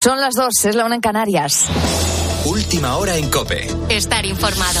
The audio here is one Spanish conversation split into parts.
Son las dos, es la una en Canarias. Última hora en Cope. Estar informado.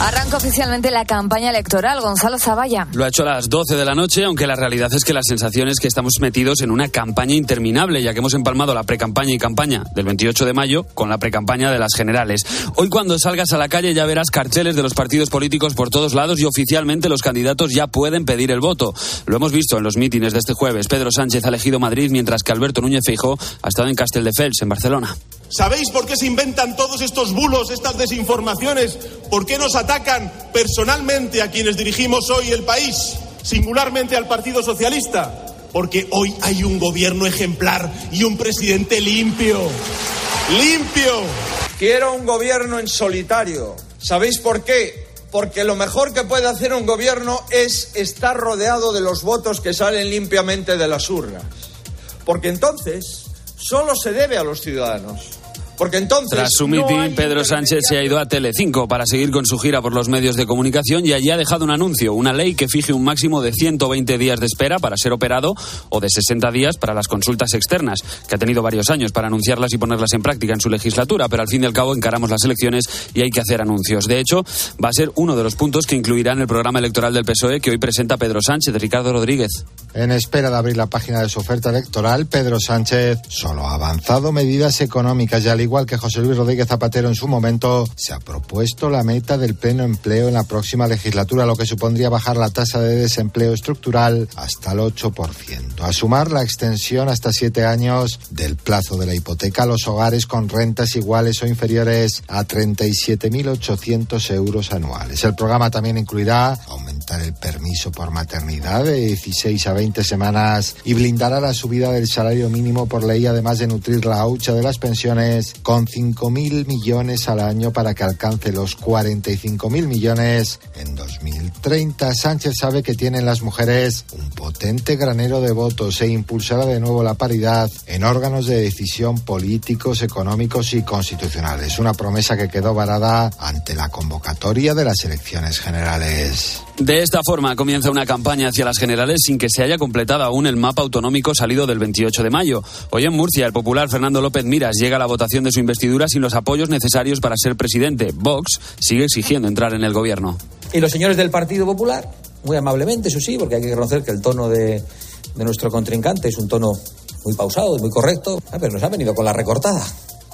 Arranca oficialmente la campaña electoral. Gonzalo Zavalla. Lo ha hecho a las 12 de la noche, aunque la realidad es que la sensación es que estamos metidos en una campaña interminable, ya que hemos empalmado la precampaña y campaña del 28 de mayo con la precampaña de las generales. Hoy cuando salgas a la calle ya verás carteles de los partidos políticos por todos lados y oficialmente los candidatos ya pueden pedir el voto. Lo hemos visto en los mítines de este jueves. Pedro Sánchez ha elegido Madrid, mientras que Alberto Núñez Feijó ha estado en Castelldefels, en Barcelona. ¿Sabéis por qué se inventan todos estos bulos, estas desinformaciones? ¿Por qué nos atacan personalmente a quienes dirigimos hoy el país, singularmente al Partido Socialista? Porque hoy hay un gobierno ejemplar y un presidente limpio. ¡Limpio! Quiero un gobierno en solitario. ¿Sabéis por qué? Porque lo mejor que puede hacer un gobierno es estar rodeado de los votos que salen limpiamente de las urnas. Porque entonces solo se debe a los ciudadanos. Porque entonces. Tras su mitin, Pedro Sánchez se ha ido a Telecinco para seguir con su gira por los medios de comunicación y allí ha dejado un anuncio, una ley que fije un máximo de 120 días de espera para ser operado o de 60 días para las consultas externas, que ha tenido varios años para anunciarlas y ponerlas en práctica en su legislatura, pero al fin y al cabo encaramos las elecciones y hay que hacer anuncios. De hecho, va a ser uno de los puntos que incluirá en el programa electoral del PSOE que hoy presenta Pedro Sánchez, Ricardo Rodríguez. En espera de abrir la página de su oferta electoral, Pedro Sánchez solo ha avanzado medidas económicas y al igual que José Luis Rodríguez Zapatero en su momento, se ha propuesto la meta del pleno empleo en la próxima legislatura, lo que supondría bajar la tasa de desempleo estructural hasta el 8%. A sumar la extensión hasta siete años del plazo de la hipoteca a los hogares con rentas iguales o inferiores a 37.800 euros anuales. El programa también incluirá aumentar el permiso por maternidad de 16 a 20 semanas y blindará la subida del salario mínimo por ley, además de nutrir la hucha de las pensiones con 5.000 millones al año para que alcance los 45.000 millones en 2030. Sánchez sabe que tienen las mujeres un potente granero de votos e impulsará de nuevo la paridad en órganos de decisión políticos, económicos y constitucionales. Una promesa que quedó varada ante la convocatoria de las elecciones generales. De esta forma comienza una campaña hacia las generales sin que se haya completado aún el mapa autonómico salido del 28 de mayo. Hoy en Murcia, el popular Fernando López Miras llega a la votación de su investidura sin los apoyos necesarios para ser presidente. Vox sigue exigiendo entrar en el gobierno. Y los señores del Partido Popular, muy amablemente, eso sí, porque hay que reconocer que el tono de, de nuestro contrincante es un tono muy pausado y muy correcto, ah, pero nos ha venido con la recortada.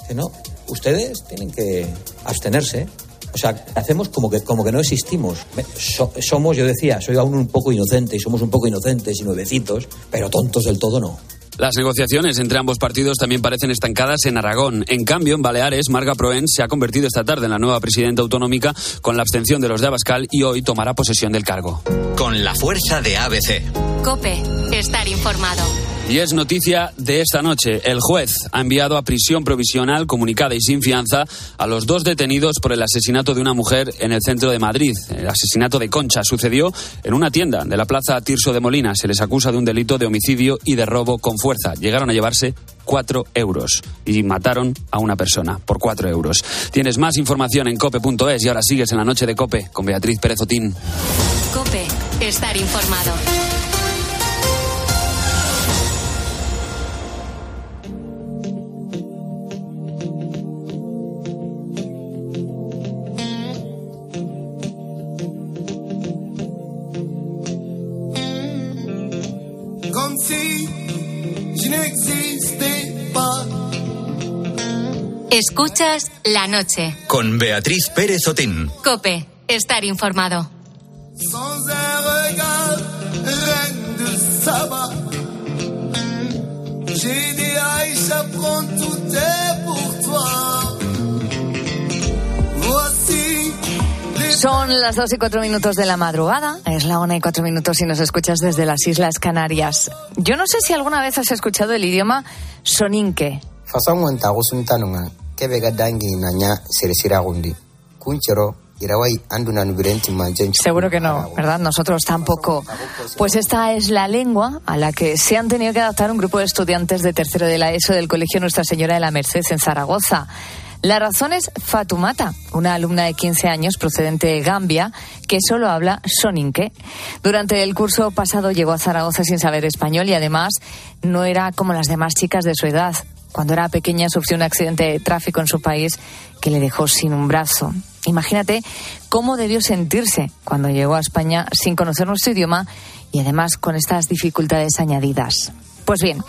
Que no, ustedes tienen que abstenerse. O sea, hacemos como que, como que no existimos. So- somos, yo decía, soy aún un poco inocente y somos un poco inocentes y nuevecitos, pero tontos del todo no. Las negociaciones entre ambos partidos también parecen estancadas en Aragón. En cambio, en Baleares, Marga Proens se ha convertido esta tarde en la nueva presidenta autonómica con la abstención de los de Abascal y hoy tomará posesión del cargo. Con la fuerza de ABC. Cope. Estar informado. Y es noticia de esta noche. El juez ha enviado a prisión provisional comunicada y sin fianza a los dos detenidos por el asesinato de una mujer en el centro de Madrid. El asesinato de Concha sucedió en una tienda de la plaza Tirso de Molina. Se les acusa de un delito de homicidio y de robo con fuerza. Llegaron a llevarse cuatro euros y mataron a una persona por cuatro euros. Tienes más información en cope.es y ahora sigues en la noche de Cope con Beatriz Pérez Otín. Cope. Estar informado. Escuchas la noche. Con Beatriz Pérez Otín. Cope. Estar informado. Sans un regard, reine de Saba. J'ai dit Aïcha, prends tout est pour toi. Voici les Son las dos y cuatro minutos de la madrugada. Es la una y cuatro minutos si nos escuchas desde las Islas Canarias. Yo no sé si alguna vez has escuchado el idioma soninke. Ga dangi na Seguro que no, ¿verdad? Nosotros tampoco. Pues esta es la lengua a la que se han tenido que adaptar un grupo de estudiantes de tercero de la ESO del Colegio Nuestra Señora de la Merced en Zaragoza. La razón es Fatumata, una alumna de 15 años procedente de Gambia que solo habla soninke. Durante el curso pasado llegó a Zaragoza sin saber español y además no era como las demás chicas de su edad. Cuando era pequeña sufrió un accidente de tráfico en su país que le dejó sin un brazo. Imagínate cómo debió sentirse cuando llegó a España sin conocer nuestro idioma y además con estas dificultades añadidas. Pues bien,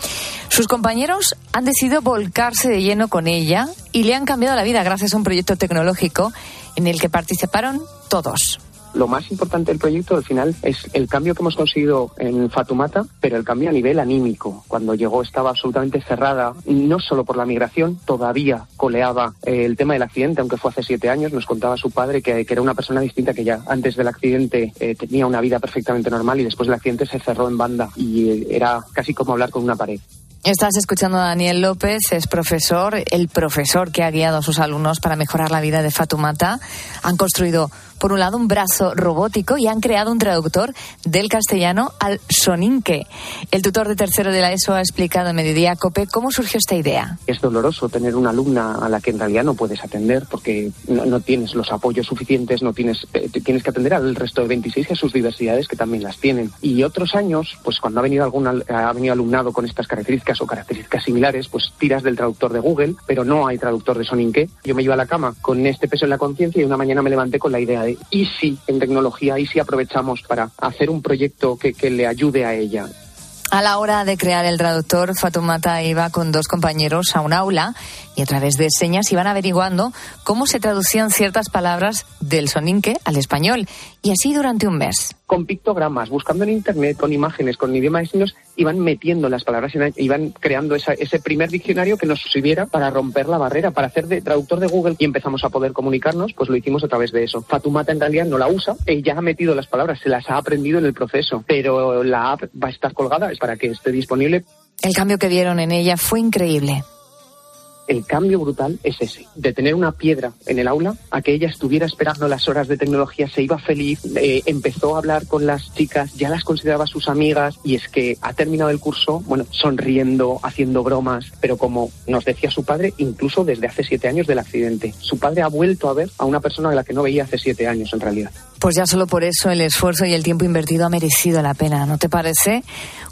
sus compañeros han decidido volcarse de lleno con ella y le han cambiado la vida gracias a un proyecto tecnológico en el que participaron todos lo más importante del proyecto al final es el cambio que hemos conseguido en Fatumata, pero el cambio a nivel anímico. Cuando llegó estaba absolutamente cerrada, no solo por la migración, todavía coleaba eh, el tema del accidente, aunque fue hace siete años, nos contaba su padre que, era una persona distinta que ya antes del accidente eh, tenía una vida perfectamente normal y después del accidente se cerró en banda y eh, era casi como hablar con una pared. Estás escuchando a Daniel López, es profesor, el profesor que ha guiado a sus alumnos para mejorar la vida de Fatumata. Han construido, por un lado, un brazo robótico y han creado un traductor del castellano al soninque. El tutor de tercero de la ESO ha explicado en Mediodía Cope cómo surgió esta idea. Es doloroso tener una alumna a la que en realidad no puedes atender porque no, tienes los apoyos suficientes, no tienes, eh, tienes que atender al resto de 26 y a sus diversidades que también las tienen. Y otros años, pues cuando ha venido algún ha venido alumnado con estas características, o características similares, pues tiras del traductor de Google, pero no hay traductor de Soninke. Yo me iba a la cama con este peso en la conciencia y una mañana me levanté con la idea de, ¿y si en tecnología, y si aprovechamos para hacer un proyecto que, que le ayude a ella? A la hora de crear el traductor, Fatumata iba con dos compañeros a un aula y a través de señas iban averiguando cómo se traducían ciertas palabras del soninque al español. Y así durante un mes con pictogramas, buscando en internet, con imágenes, con idioma de signos, iban metiendo las palabras, iban creando ese primer diccionario que nos sirviera para romper la barrera, para hacer de traductor de Google y empezamos a poder comunicarnos, pues lo hicimos a través de eso. Fatumata en realidad no la usa, ella ha metido las palabras, se las ha aprendido en el proceso, pero la app va a estar colgada, es para que esté disponible. El cambio que vieron en ella fue increíble el cambio brutal es ese, de tener una piedra en el aula a que ella estuviera esperando las horas de tecnología, se iba feliz, eh, empezó a hablar con las chicas, ya las consideraba sus amigas y es que ha terminado el curso, bueno, sonriendo, haciendo bromas, pero como nos decía su padre, incluso desde hace siete años del accidente, su padre ha vuelto a ver a una persona a la que no veía hace siete años en realidad. Pues ya solo por eso el esfuerzo y el tiempo invertido ha merecido la pena, ¿no te parece?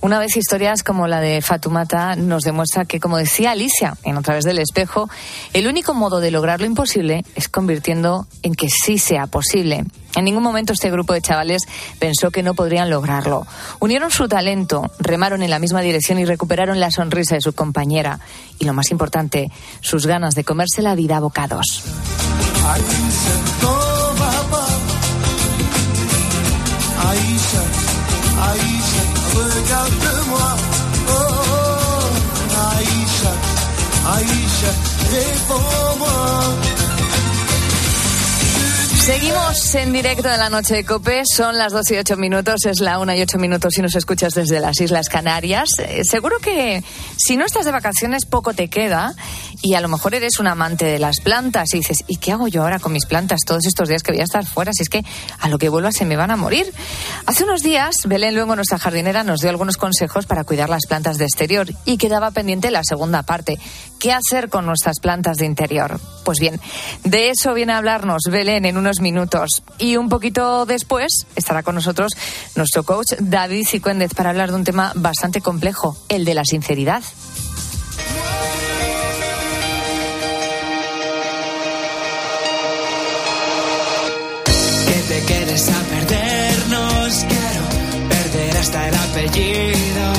Una vez historias como la de Fatumata nos demuestra que, como decía Alicia en Otra vez del espejo, el único modo de lograr lo imposible es convirtiendo en que sí sea posible. En ningún momento este grupo de chavales pensó que no podrían lograrlo. Unieron su talento, remaron en la misma dirección y recuperaron la sonrisa de su compañera. Y lo más importante, sus ganas de comerse la vida a bocados. Aïcha, réponds-moi. Seguimos en directo de la noche de Cope. Son las 12 y 8 minutos, es la 1 y 8 minutos si nos escuchas desde las Islas Canarias. Eh, seguro que si no estás de vacaciones poco te queda y a lo mejor eres un amante de las plantas y dices, ¿y qué hago yo ahora con mis plantas todos estos días que voy a estar fuera? Si es que a lo que vuelva se me van a morir. Hace unos días, Belén luego nuestra jardinera nos dio algunos consejos para cuidar las plantas de exterior y quedaba pendiente la segunda parte. ¿Qué hacer con nuestras plantas de interior? Pues bien, de eso viene a hablarnos Belén en unos minutos. Y un poquito después estará con nosotros nuestro coach David Cicuéndez para hablar de un tema bastante complejo, el de la sinceridad. Que te quedes a perdernos, quiero perder hasta el apellido,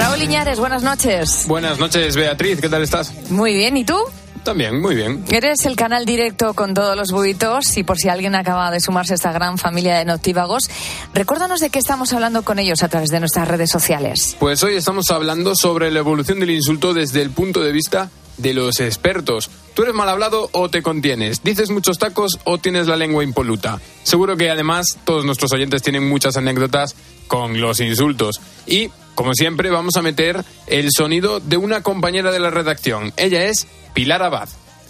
Raúl Iñares, buenas noches. Buenas noches, Beatriz, ¿qué tal estás? Muy bien, ¿y tú? También, muy bien. Eres el canal directo con todos los buitos y por si alguien acaba de sumarse a esta gran familia de noctívagos, recuérdanos de qué estamos hablando con ellos a través de nuestras redes sociales. Pues hoy estamos hablando sobre la evolución del insulto desde el punto de vista de los expertos. ¿Tú eres mal hablado o te contienes? ¿Dices muchos tacos o tienes la lengua impoluta? Seguro que además todos nuestros oyentes tienen muchas anécdotas con los insultos. Y como siempre, vamos a meter el sonido de una compañera de la redacción. Ella es Pilar Abad.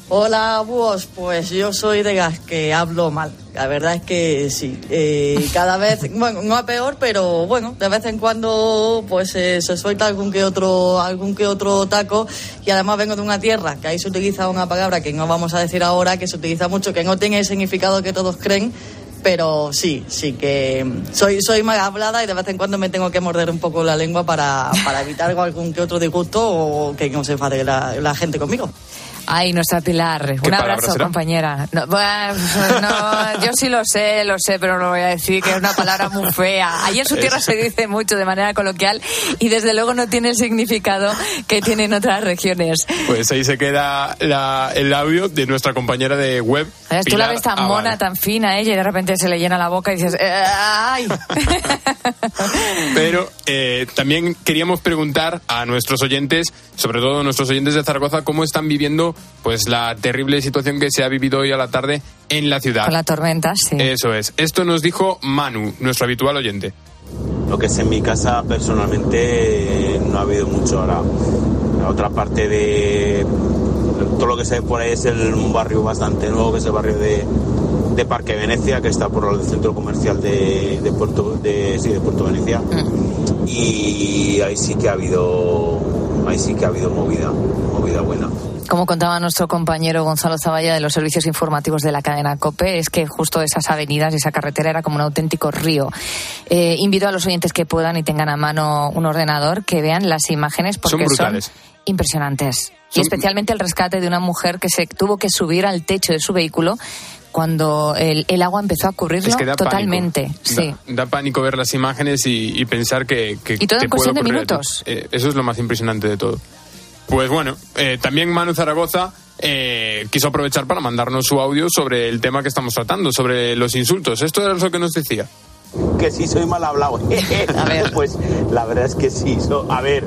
Hola, búhos. Pues yo soy de gas que hablo mal. La verdad es que sí. Eh, cada vez, bueno, no a peor, pero bueno, de vez en cuando pues eh, se suelta algún que otro, algún que otro taco. Y además vengo de una tierra que ahí se utiliza una palabra que no vamos a decir ahora, que se utiliza mucho, que no tiene el significado que todos creen. Pero sí, sí que soy, soy mal hablada y de vez en cuando me tengo que morder un poco la lengua para, para evitar algún que otro disgusto o que no se enfade la, la gente conmigo. Ay, nuestra Pilar. Un abrazo, será? compañera. No, bueno, no, yo sí lo sé, lo sé, pero no lo voy a decir, que es una palabra muy fea. Ahí en su tierra se dice mucho de manera coloquial y desde luego no tiene el significado que tiene en otras regiones. Pues ahí se queda la- el audio de nuestra compañera de web. ¿Sabes? Tú la Pilar ves tan Aval. mona, tan fina, ella, y de repente se le llena la boca y dices, "Eh, ¡ay! Pero eh, también queríamos preguntar a nuestros oyentes, sobre todo nuestros oyentes de Zaragoza, cómo están viviendo pues la terrible situación que se ha vivido hoy a la tarde en la ciudad. Con la tormenta, sí. Eso es. Esto nos dijo Manu, nuestro habitual oyente. Lo que es en mi casa personalmente no ha habido mucho ahora. La otra parte de todo lo que se ve por ahí es el, un barrio bastante nuevo, que es el barrio de, de Parque Venecia, que está por el centro comercial de, de Puerto, de, sí, de Puerto Venecia. Y ahí sí que ha habido, ahí sí que ha habido movida, movida buena. Como contaba nuestro compañero Gonzalo Zavalla de los servicios informativos de la cadena COPE, es que justo esas avenidas y esa carretera era como un auténtico río. Eh, invito a los oyentes que puedan y tengan a mano un ordenador que vean las imágenes porque Son brutales. impresionantes. Y Son- especialmente el rescate de una mujer que se tuvo que subir al techo de su vehículo cuando el, el agua empezó a cubrirlo Es que da totalmente. pánico. Sí. Da, da pánico ver las imágenes y, y pensar que, que Y todo te en cuestión de minutos. Eh, eso es lo más impresionante de todo. Pues bueno, eh, también Manu Zaragoza eh, quiso aprovechar para mandarnos su audio sobre el tema que estamos tratando, sobre los insultos. Esto era lo que nos decía. Que sí soy mal hablado. a ver. Pues la verdad es que sí. so- a ver.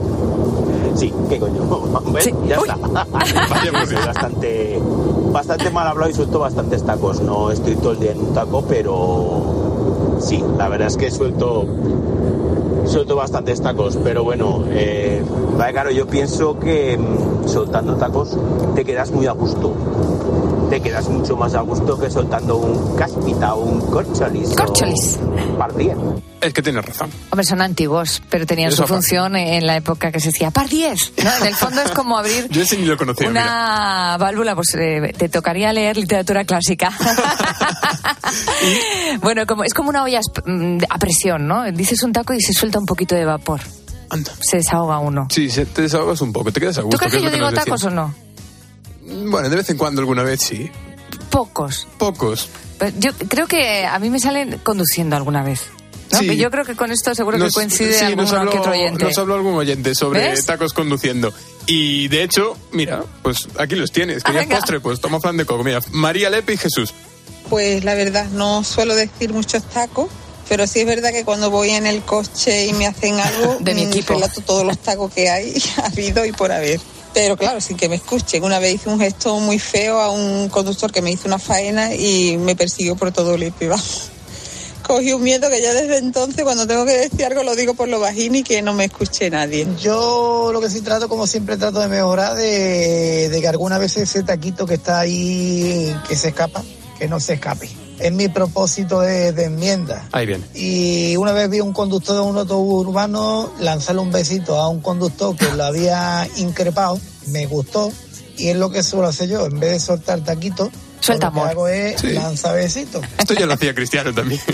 Sí, ¿qué coño? ¿Ves? Ya está. pues Soy bastante, bastante mal hablado y suelto bastantes tacos. No estoy todo el día en un taco, pero sí, la verdad es que suelto, suelto bastantes tacos. Pero bueno, eh, vale, claro, yo pienso que mm, soltando tacos te quedas muy a gusto. Te quedas mucho más a gusto que soltando un cáspita o un corcholis. Corcholis. par diez. Es que tienes razón. Hombre, son antiguos, pero tenían Eso su función en la época que se decía par 10. ¿no? En el fondo es como abrir Yo ese ni lo conocía. mira. una válvula, pues eh, te tocaría leer literatura clásica. bueno, como, es como una olla a presión, ¿no? Dices un taco y se suelta un poquito de vapor. Se desahoga uno. Sí, se- te desahogas un poco, te quedas a gusto. ¿Tú crees que que yo digo tacos o no? Bueno, de vez en cuando alguna vez sí. Pocos. Pocos. Pero yo creo que a mí me salen conduciendo alguna vez. ¿no? Sí. Yo creo que con esto seguro Nos- que coincide sí, alguno nos habló, que otro oyente. nos habló algún oyente sobre ¿Ves? tacos conduciendo. Y de hecho, mira, pues aquí los tienes. Ah, ¿Querías venga. postre? Pues toma flan de coco. Mira, María Lepe y Jesús. Pues la verdad, no suelo decir muchos tacos, pero sí es verdad que cuando voy en el coche y me hacen algo, De mi mm, equipo. relato todos los tacos que hay, ha habido y por haber. Pero claro, sin que me escuchen. Una vez hice un gesto muy feo a un conductor que me hizo una faena y me persiguió por todo el vamos. Cogí un miedo que ya desde entonces, cuando tengo que decir algo, lo digo por lo bajín y que no me escuche nadie. Yo lo que sí trato, como siempre trato de mejorar, de, de que alguna vez ese taquito que está ahí, que se escapa, que no se escape. Es mi propósito de, de enmienda. Ahí viene. Y una vez vi a un conductor de un autobús urbano lanzarle un besito a un conductor que lo había increpado, me gustó, y es lo que suelo hacer yo, en vez de soltar taquitos, Suelta lo que amor. hago es Sí. lanzar besitos. Esto ya lo hacía Cristiano también.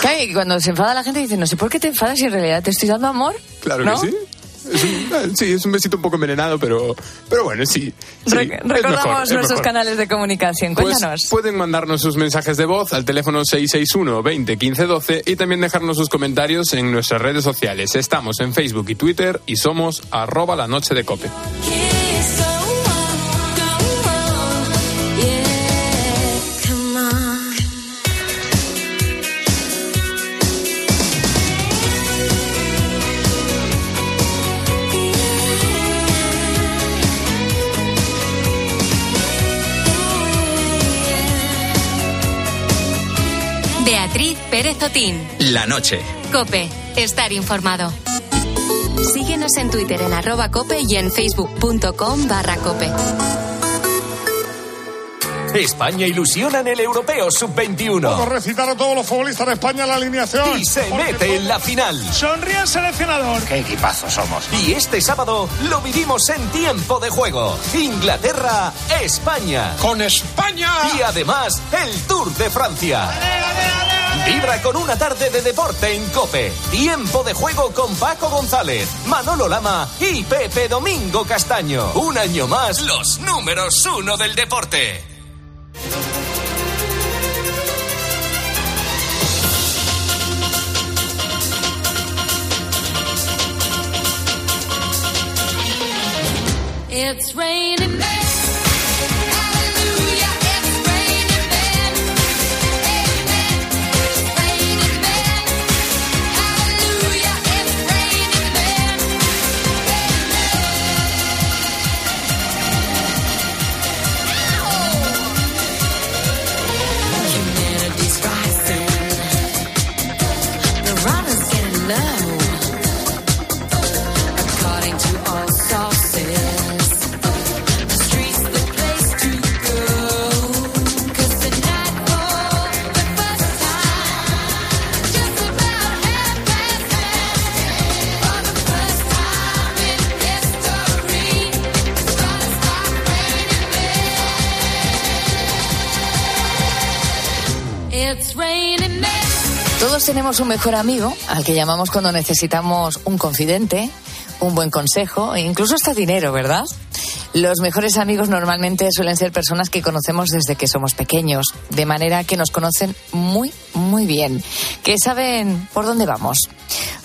Claro, cuando se enfada la gente dice, no sé por qué te enfadas si en realidad te estoy dando amor. Claro ¿No? que sí. Es un, eh, sí, es un besito un poco envenenado, pero, pero bueno, sí. sí, Re- es recordamos mejor, nuestros mejor. canales de comunicación. Pues Cuéntanos. pueden mandarnos sus mensajes de voz al teléfono 661 20 15 12 y también dejarnos sus comentarios en nuestras redes sociales. Estamos en Facebook y Twitter y somos arroba la noche de cope. Pérez Otín. La noche. Cope, estar informado. Síguenos en Twitter en arroba cope y en facebook.com barra cope. España ilusiona en el Europeo Sub-21. Puedo recitar a todos los futbolistas de España la alineación. Y se mete en la final. Sonríe el seleccionador. ¡Qué equipazo somos! Y este sábado lo vivimos en tiempo de juego. Inglaterra, España. ¡Con España! Y además, el Tour de Francia. Vibra con una tarde de deporte en Cope. Tiempo de juego con Paco González, Manolo Lama y Pepe Domingo Castaño. Un año más, los números uno del deporte. It's raining tenemos un mejor amigo al que llamamos cuando necesitamos un confidente, un buen consejo e incluso hasta dinero, ¿verdad? Los mejores amigos normalmente suelen ser personas que conocemos desde que somos pequeños, de manera que nos conocen muy, muy bien, que saben por dónde vamos.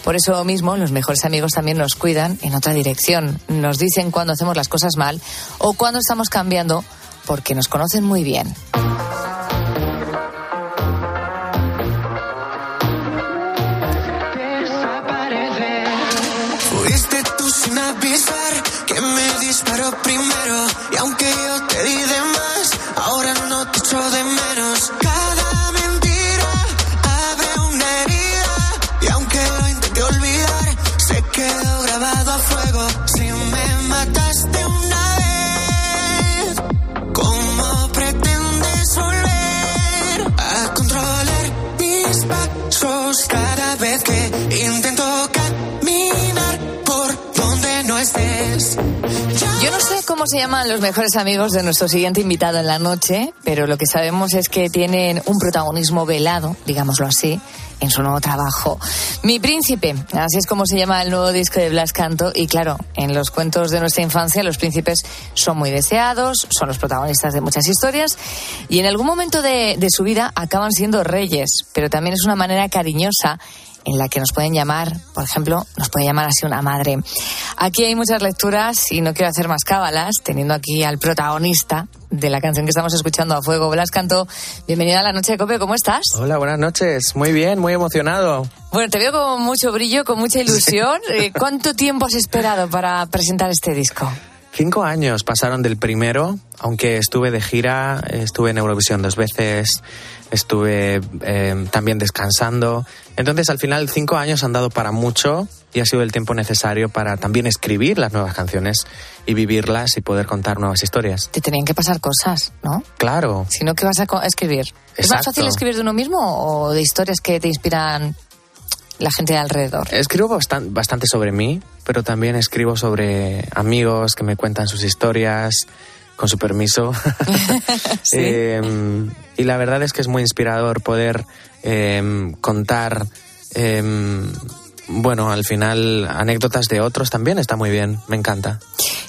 Por eso mismo, los mejores amigos también nos cuidan en otra dirección, nos dicen cuando hacemos las cosas mal o cuando estamos cambiando, porque nos conocen muy bien. Que me disparó primero. Y aunque yo te se llaman los mejores amigos de nuestro siguiente invitado en la noche, pero lo que sabemos es que tienen un protagonismo velado, digámoslo así, en su nuevo trabajo. Mi príncipe, así es como se llama el nuevo disco de Blas Canto, y claro, en los cuentos de nuestra infancia los príncipes son muy deseados, son los protagonistas de muchas historias, y en algún momento de, de su vida acaban siendo reyes, pero también es una manera cariñosa en la que nos pueden llamar, por ejemplo, nos puede llamar así una madre. Aquí hay muchas lecturas y no quiero hacer más cábalas, teniendo aquí al protagonista de la canción que estamos escuchando a fuego, Blas Canto. Bienvenida a la noche de Cope, ¿cómo estás? Hola, buenas noches. Muy bien, muy emocionado. Bueno, te veo con mucho brillo, con mucha ilusión. Eh, ¿Cuánto tiempo has esperado para presentar este disco? Cinco años pasaron del primero, aunque estuve de gira, estuve en Eurovisión dos veces, estuve eh, también descansando. Entonces, al final, cinco años han dado para mucho y ha sido el tiempo necesario para también escribir las nuevas canciones y vivirlas y poder contar nuevas historias. Te tenían que pasar cosas, ¿no? Claro. Si no, ¿qué vas a escribir? ¿Es más fácil escribir de uno mismo o de historias que te inspiran la gente de alrededor? Escribo bastan- bastante sobre mí, pero también escribo sobre amigos que me cuentan sus historias, con su permiso. Sí. Eh, y la verdad es que es muy inspirador poder eh, contar, eh, bueno, al final anécdotas de otros también está muy bien, me encanta.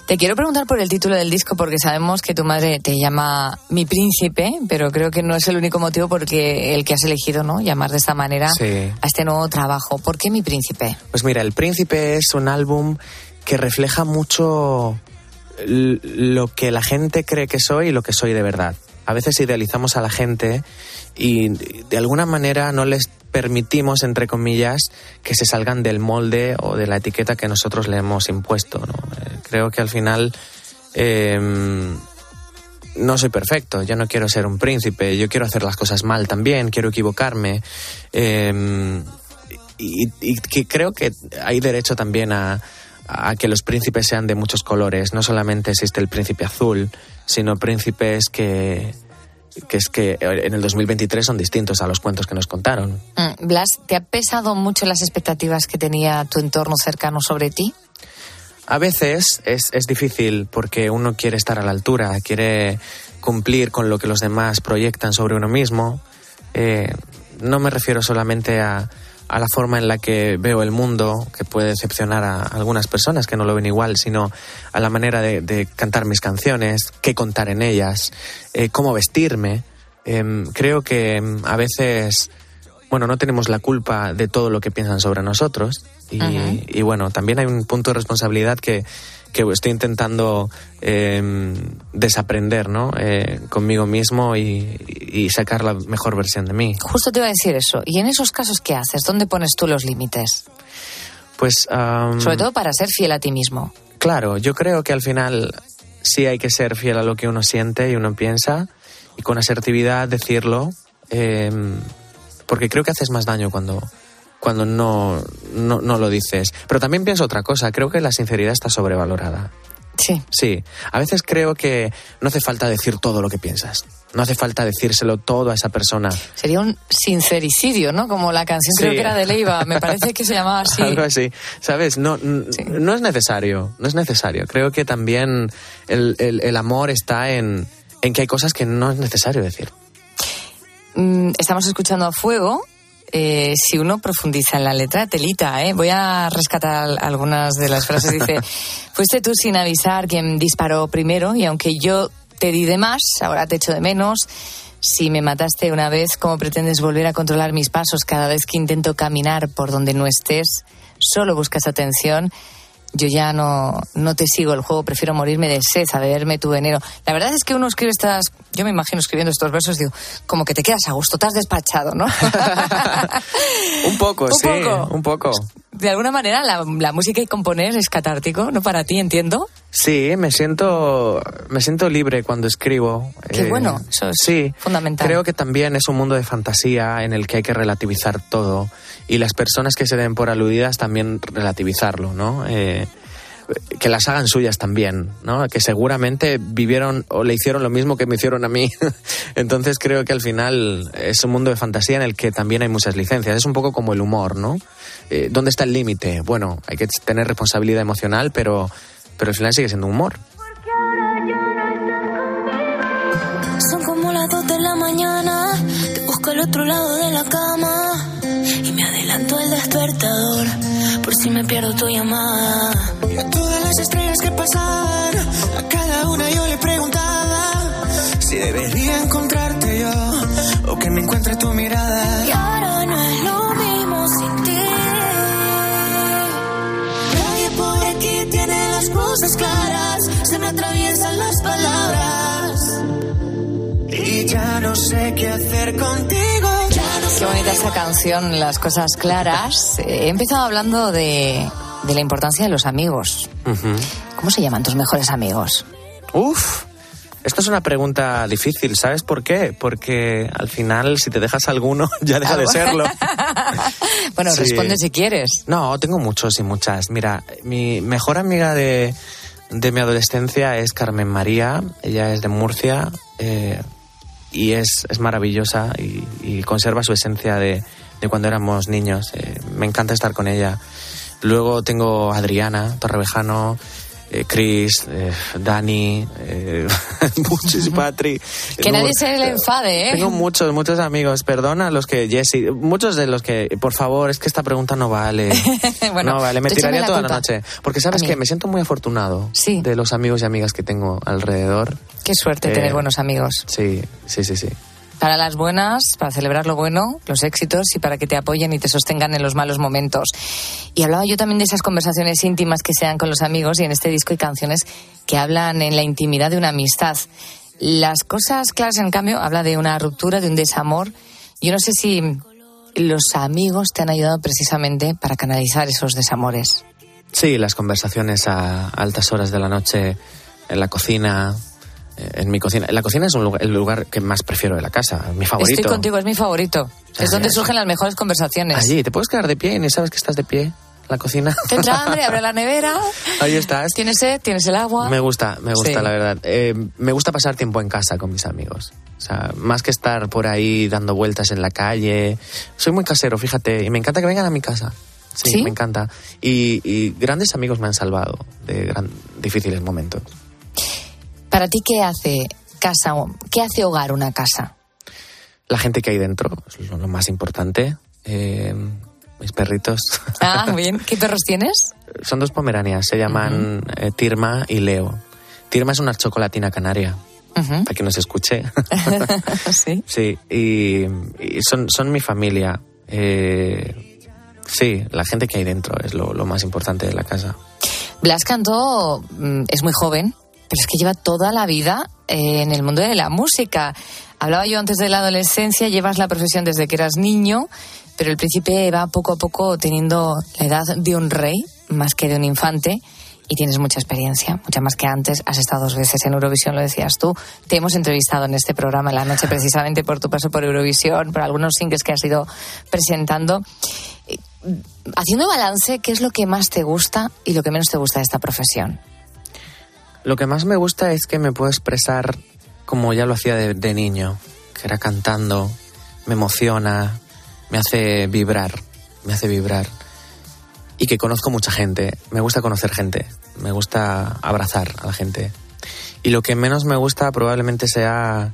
Te quiero preguntar por el título del disco porque sabemos que tu madre te llama mi príncipe, pero creo que no es el único motivo porque el que has elegido, ¿no? Llamar de esta manera Sí. a este nuevo trabajo. ¿Por qué mi príncipe? Pues mira, El Príncipe es un álbum que refleja mucho lo que la gente cree que soy y lo que soy de verdad. A veces idealizamos a la gente y de alguna manera no les permitimos, entre comillas, que se salgan del molde o de la etiqueta que nosotros le hemos impuesto. Eh, Creo que al final eh, no soy perfecto, yo no quiero ser un príncipe, yo quiero hacer las cosas mal también, quiero equivocarme. eh, y, creo que hay derecho también a, a que los príncipes sean de muchos colores. No solamente existe el príncipe azul, sino príncipes que, que es que en el 2023 son distintos a los cuentos que nos contaron. Mm, Blas, ¿te ha pesado mucho las expectativas que tenía tu entorno cercano sobre ti? A veces es, es difícil porque uno quiere estar a la altura, quiere cumplir con lo que los demás proyectan sobre uno mismo. Eh, no me refiero solamente a, a la forma en la que veo el mundo, que puede decepcionar a algunas personas que no lo ven igual, sino a la manera de, de cantar mis canciones, qué contar en ellas, eh, cómo vestirme. Em, creo que em, a veces, bueno, no tenemos la culpa de todo lo que piensan sobre nosotros. Y bueno, también hay un punto de responsabilidad que, que estoy intentando em, desaprender, ¿no? Eh, conmigo mismo y, y sacar la mejor versión de mí. Justo te iba a decir eso. ¿Y en esos casos qué haces? ¿Dónde pones tú los límites? Pues. am, Sobre todo para ser fiel a ti mismo. Claro, yo creo que al final sí hay que ser fiel a lo que uno siente y uno piensa y con asertividad decirlo, eh, porque creo que haces más daño cuando, cuando no, no, no lo dices. Pero también pienso otra cosa, creo que la sinceridad está sobrevalorada. Sí. Sí, a veces creo que no hace falta decir todo lo que piensas. No hace falta decírselo todo a esa persona. Sería un sincericidio, ¿no? Como la canción creo que era de Leiva. Me parece que se llamaba así. Algo así, ¿sabes? No, no es necesario, no es necesario. Creo que también el, el- el amor está en, en que hay cosas que no es necesario decir. Mm, Estamos escuchando a Fuego. Eh, si uno profundiza en la letra, telita, ¿eh? Voy a rescatar al- algunas de las frases. Dice, fuiste tú sin avisar quien disparó primero y aunque yo te di de más, ahora te echo de menos. Si me mataste una vez, ¿cómo pretendes volver a controlar mis pasos cada vez que intento caminar por donde no estés? Solo buscas atención. Yo ya no, no te sigo el juego, prefiero morirme de sed a beberme tu veneno. La verdad es que uno escribe estas, yo me imagino escribiendo estos versos, digo, como que te quedas a gusto, te has despachado, ¿no? Un poco, Un sí, poco. un poco. De alguna manera la, la música y componer es catártico, ¿no? Para ti, entiendo. Sí, me siento, me siento libre cuando escribo. Qué Eh, bueno, eso es sí, fundamental. Creo que también es un mundo de fantasía en el que hay que relativizar todo y las personas que se den por aludidas también relativizarlo, ¿no? Eh, que las hagan suyas también, ¿no? Que seguramente vivieron o le hicieron lo mismo que me hicieron a mí. Entonces creo que al final es un mundo de fantasía en el que también hay muchas licencias. Es un poco como el humor, ¿no? Eh, ¿Dónde está el límite? Bueno, hay que tener responsabilidad emocional, pero, pero al final sigue siendo humor. Son como las dos de la mañana, te busco al otro lado de la cama y me adelanto al despertador por si me pierdo tu llamada. A todas las estrellas que pasaban, a cada una yo le preguntaba si debería encontrarte yo o que me encuentre tu mirada. Y ahora no es lo mismo sin ti. Nadie por aquí tiene las cosas claras, se me atraviesan las palabras. Y ya no sé qué hacer contigo. Ya no Qué bonita esa canción, Las Cosas Claras. He empezado hablando de, de la importancia de los amigos. ¿Cómo se llaman tus mejores amigos? Uf, esto es una pregunta difícil, ¿sabes por qué? Porque al final, si te dejas alguno, ya deja de serlo. Bueno, Sí. responde si quieres. No, tengo muchos y muchas. Mira, mi mejor amiga de, de mi adolescencia es Carmen María. Ella es de Murcia eh, y es, es maravillosa y, y conserva su esencia de, de cuando éramos niños. Eh, me encanta estar con ella. Luego tengo Adriana Torrevejano. eh, Chris, eh, Dani, eh, Puchis y Patri. Que nadie se le enfade, ¿eh? Tengo muchos, muchos amigos. Perdona a los que, Jessy, muchos de los que, por favor, es que esta pregunta no vale. Bueno, no vale, me tiraría la toda la noche. Porque sabes que me siento muy afortunado de los amigos y amigas que tengo alrededor. Qué suerte Eh, tener buenos amigos. Sí, sí, sí, sí. Para las buenas, para celebrar lo bueno, los éxitos y para que te apoyen y te sostengan en los malos momentos. Y hablaba yo también de esas conversaciones íntimas que se dan con los amigos y en este disco hay canciones que hablan en la intimidad de una amistad. Las cosas claras, en cambio, habla de una ruptura, de un desamor. Yo no sé si los amigos te han ayudado precisamente para canalizar esos desamores. Sí, las conversaciones a altas horas de la noche en la cocina, en mi cocina. La cocina es un lugar, el lugar que más prefiero de la casa, mi favorito. Estoy contigo, es mi favorito. Es Ah, donde ya. surgen las mejores conversaciones. Allí, te puedes quedar de pie y ni sabes que estás de pie. la cocina. Te entra hambre, abre la nevera. Ahí estás. Tienes sed, tienes el agua. Me gusta, me gusta, Sí. la verdad. Eh, me gusta pasar tiempo en casa con mis amigos. O sea, más que estar por ahí dando vueltas en la calle. Soy muy casero, fíjate, y me encanta que vengan a mi casa. Sí, ¿Sí? me encanta. Y, y grandes amigos me han salvado de gran- difíciles momentos. Para ti, ¿qué hace casa, qué hace hogar una casa? La gente que hay dentro es lo, más importante. Eh, mis perritos. Ah, bien. ¿Qué perros tienes? Son dos pomeranias, se llaman eh, Tirma y Leo. Tirma es una chocolatina canaria, para que nos escuche. sí. Sí, y, y son, son mi familia. Eh, sí, la gente que hay dentro es lo, lo más importante de la casa. Blas Cantó mm, es muy joven, pero es que lleva toda la vida eh, en el mundo de la música. Hablaba yo antes de la adolescencia, llevas la profesión desde que eras niño, pero el príncipe va poco a poco teniendo la edad de un rey, más que de un infante, y tienes mucha experiencia, mucha más que antes. Has estado dos veces en Eurovisión, lo decías tú. Te hemos entrevistado en este programa en la noche precisamente por tu paso por Eurovisión, por algunos singles que has ido presentando. Eh, Haciendo balance, ¿qué es lo que más te gusta y lo que menos te gusta de esta profesión? Lo que más me gusta es que me puedo expresar como ya lo hacía de, niño, que era cantando, me emociona, me hace vibrar, me hace vibrar. Y que conozco mucha gente, me gusta conocer gente, me gusta abrazar a la gente. Y lo que menos me gusta probablemente sea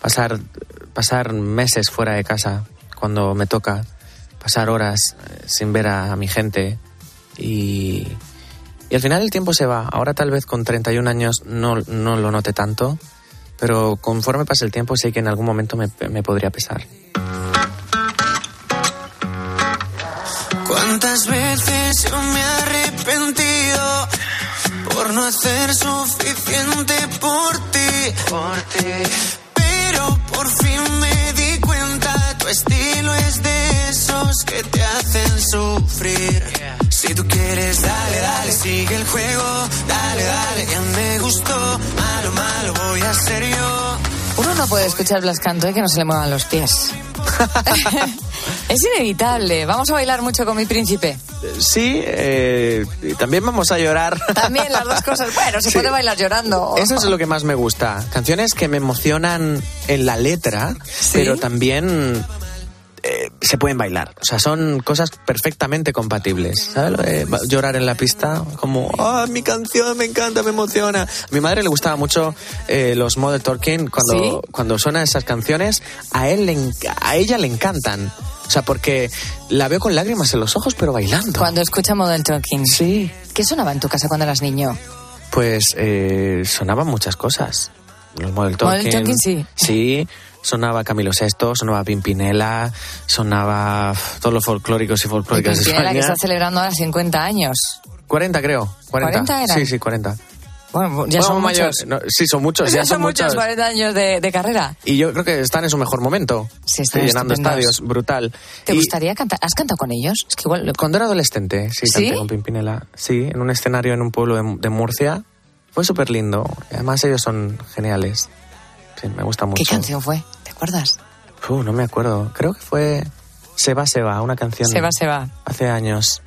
pasar, pasar meses fuera de casa cuando me toca, pasar horas eh, sin ver a, a mi gente y, y al final el tiempo se va. Ahora tal vez con 31 años no, no lo note tanto, pero conforme pase el tiempo sé que en algún momento me, me podría pesar. ¿Cuántas veces yo me he arrepentido por no hacer suficiente por ti? Por ti. Pero por fin me di cuenta, tu estilo es de esos que te hacen sufrir. Si tú quieres, dale, dale, sigue el juego, dale, dale, ya me gustó, malo, malo voy a ser yo. Uno no puede escuchar Blas Canto y que no se le muevan los pies. es inevitable. Vamos a bailar mucho con mi príncipe. Sí, eh, también vamos a llorar. También las dos cosas. Bueno, se Sí. puede bailar llorando. Eso es lo que más me gusta. Canciones que me emocionan en la letra, pero también eh, se pueden bailar. O sea, son cosas perfectamente compatibles. Ba- llorar en la pista, como, ah, mi canción me encanta, me emociona. A mi madre le gustaba mucho eh, los Mother Talking. Cuando, cuando suenan esas canciones, a, él le a ella le encantan. O sea, porque la veo con lágrimas en los ojos, pero bailando. Cuando escucha Model Talking. Sí. ¿Qué sonaba en tu casa cuando eras niño? Pues eh, sonaban muchas cosas. Los Model Talking. Model Talking, sí. Sí, sonaba Camilo VI, sonaba Pimpinela, sonaba todos los folclóricos y folclóricas de Pimpinela, que España. está celebrando ahora 50 años. 40 creo, 40. 40 eran. Sí, sí, 40. Bueno, ya Bueno, son mayor- muchos. no, sí, son muchos, ya, son muchos. 40 años de, de carrera. Y yo creo que están en su mejor momento. Sí, están llenando estadios, brutal. ¿Te Y gustaría cantar? ¿Has cantado con ellos? Es que igual... Cuando era adolescente, sí, ¿Sí? canté con Pimpinela. Sí, en un escenario en un pueblo de, de Murcia. Fue súper lindo. Además ellos son geniales. Sí, me gusta mucho. ¿Qué canción fue? ¿Te acuerdas? Uh, no me acuerdo. Creo que fue Se va, se va, una canción Se va, se va. hace años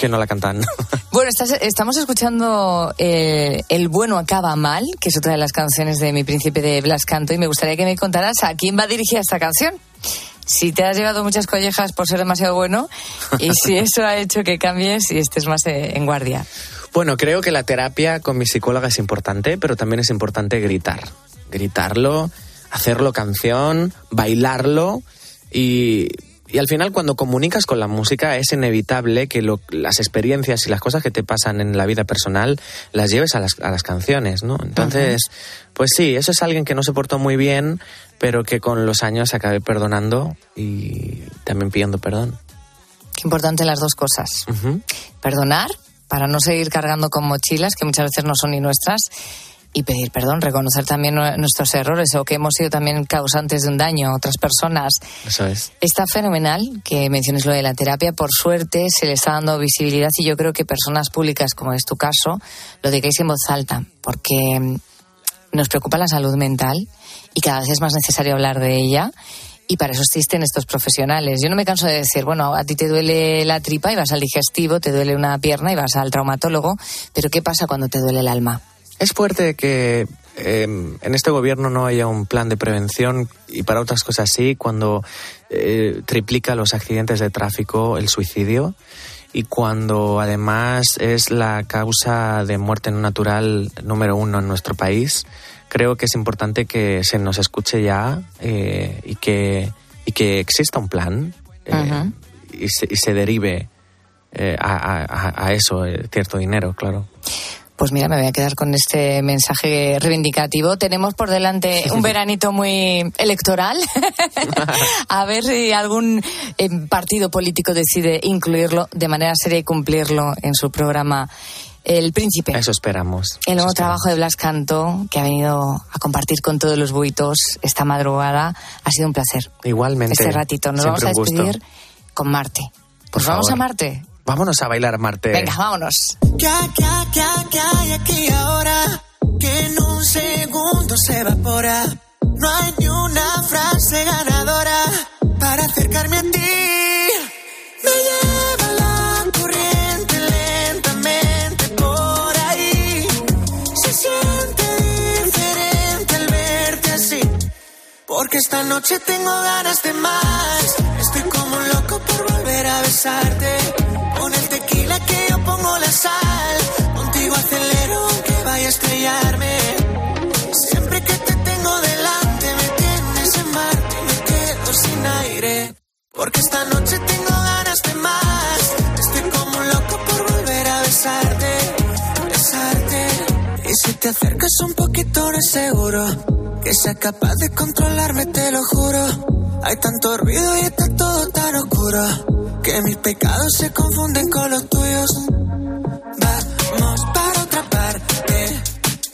que no la cantan. Bueno, estás- estamos escuchando eh, El bueno acaba mal, que es otra de las canciones de Mi Príncipe de Blas Canto, y me gustaría que me contaras a quién va dirigida esta canción. Si te has llevado muchas collejas por ser demasiado bueno y si eso ha hecho que cambies y estés más eh, en guardia. Bueno, creo que la terapia con mi psicóloga es importante, pero también es importante gritar. Gritarlo, hacerlo canción, bailarlo y, y al final cuando comunicas con la música es inevitable que lo- las experiencias y las cosas que te pasan en la vida personal las lleves a las, a las canciones, ¿no? Entonces, pues sí, eso es alguien que no se portó muy bien, pero que con los años acabé perdonando y también pidiendo perdón. Qué importante las dos cosas. Perdonar para no seguir cargando con mochilas que muchas veces no son ni nuestras y pedir perdón, reconocer también nue- nuestros errores o que hemos sido también causantes de un daño a otras personas. Eso es. Está fenomenal que menciones lo de la terapia. Por suerte se le está dando visibilidad y yo creo que personas públicas, como es tu caso, lo digáis en voz alta, porque mm, nos preocupa la salud mental y cada vez es más necesario hablar de ella. Y para eso existen estos profesionales. Yo no me canso de decir, bueno, a ti te duele la tripa y vas al digestivo, te duele una pierna y vas al traumatólogo, pero ¿qué pasa cuando te duele el alma? Es fuerte que eh, en este gobierno no haya un plan de prevención y para otras cosas sí, cuando eh, triplica los accidentes de tráfico, el suicidio y cuando además es la causa de muerte natural número uno en nuestro país, creo que es importante que se nos escuche ya eh, y, que, y que exista un plan eh, y, se, y se derive eh, a, a- a eso eh, cierto dinero, claro. Pues mira, me voy a quedar con este mensaje reivindicativo. Tenemos por delante un veranito muy electoral. a ver si algún eh, partido político decide incluirlo de manera seria y cumplirlo en su programa El Príncipe. Eso esperamos. El nuevo trabajo de Blas Canto, que ha venido a compartir con todos los buitos esta madrugada, ha sido un placer. Igualmente. Este ratito. Nos vamos a despedir con Marte. Pues Por vamos favor. a Marte. Vámonos a bailar, Marte. Venga, vámonos. ¿Qué, qué, qué, qué hay aquí ahora? Que en un segundo se evapora. No hay ni una frase ganadora para acercarme a ti. Me lleva la corriente lentamente por ahí. Se siente diferente al verte así. Porque esta noche tengo ganas de más. Estoy como un loco por volver a besarte. Sal. Contigo acelero aunque vaya a estrellarme. Siempre que te tengo delante me tienes en Marte me quedo sin aire. Porque esta noche tengo ganas de te acercas un poquito no es seguro que sea capaz de controlarme, te lo juro. Hay tanto ruido y está todo tan oscuro que mis pecados se confunden con los tuyos. Vamos para otra parte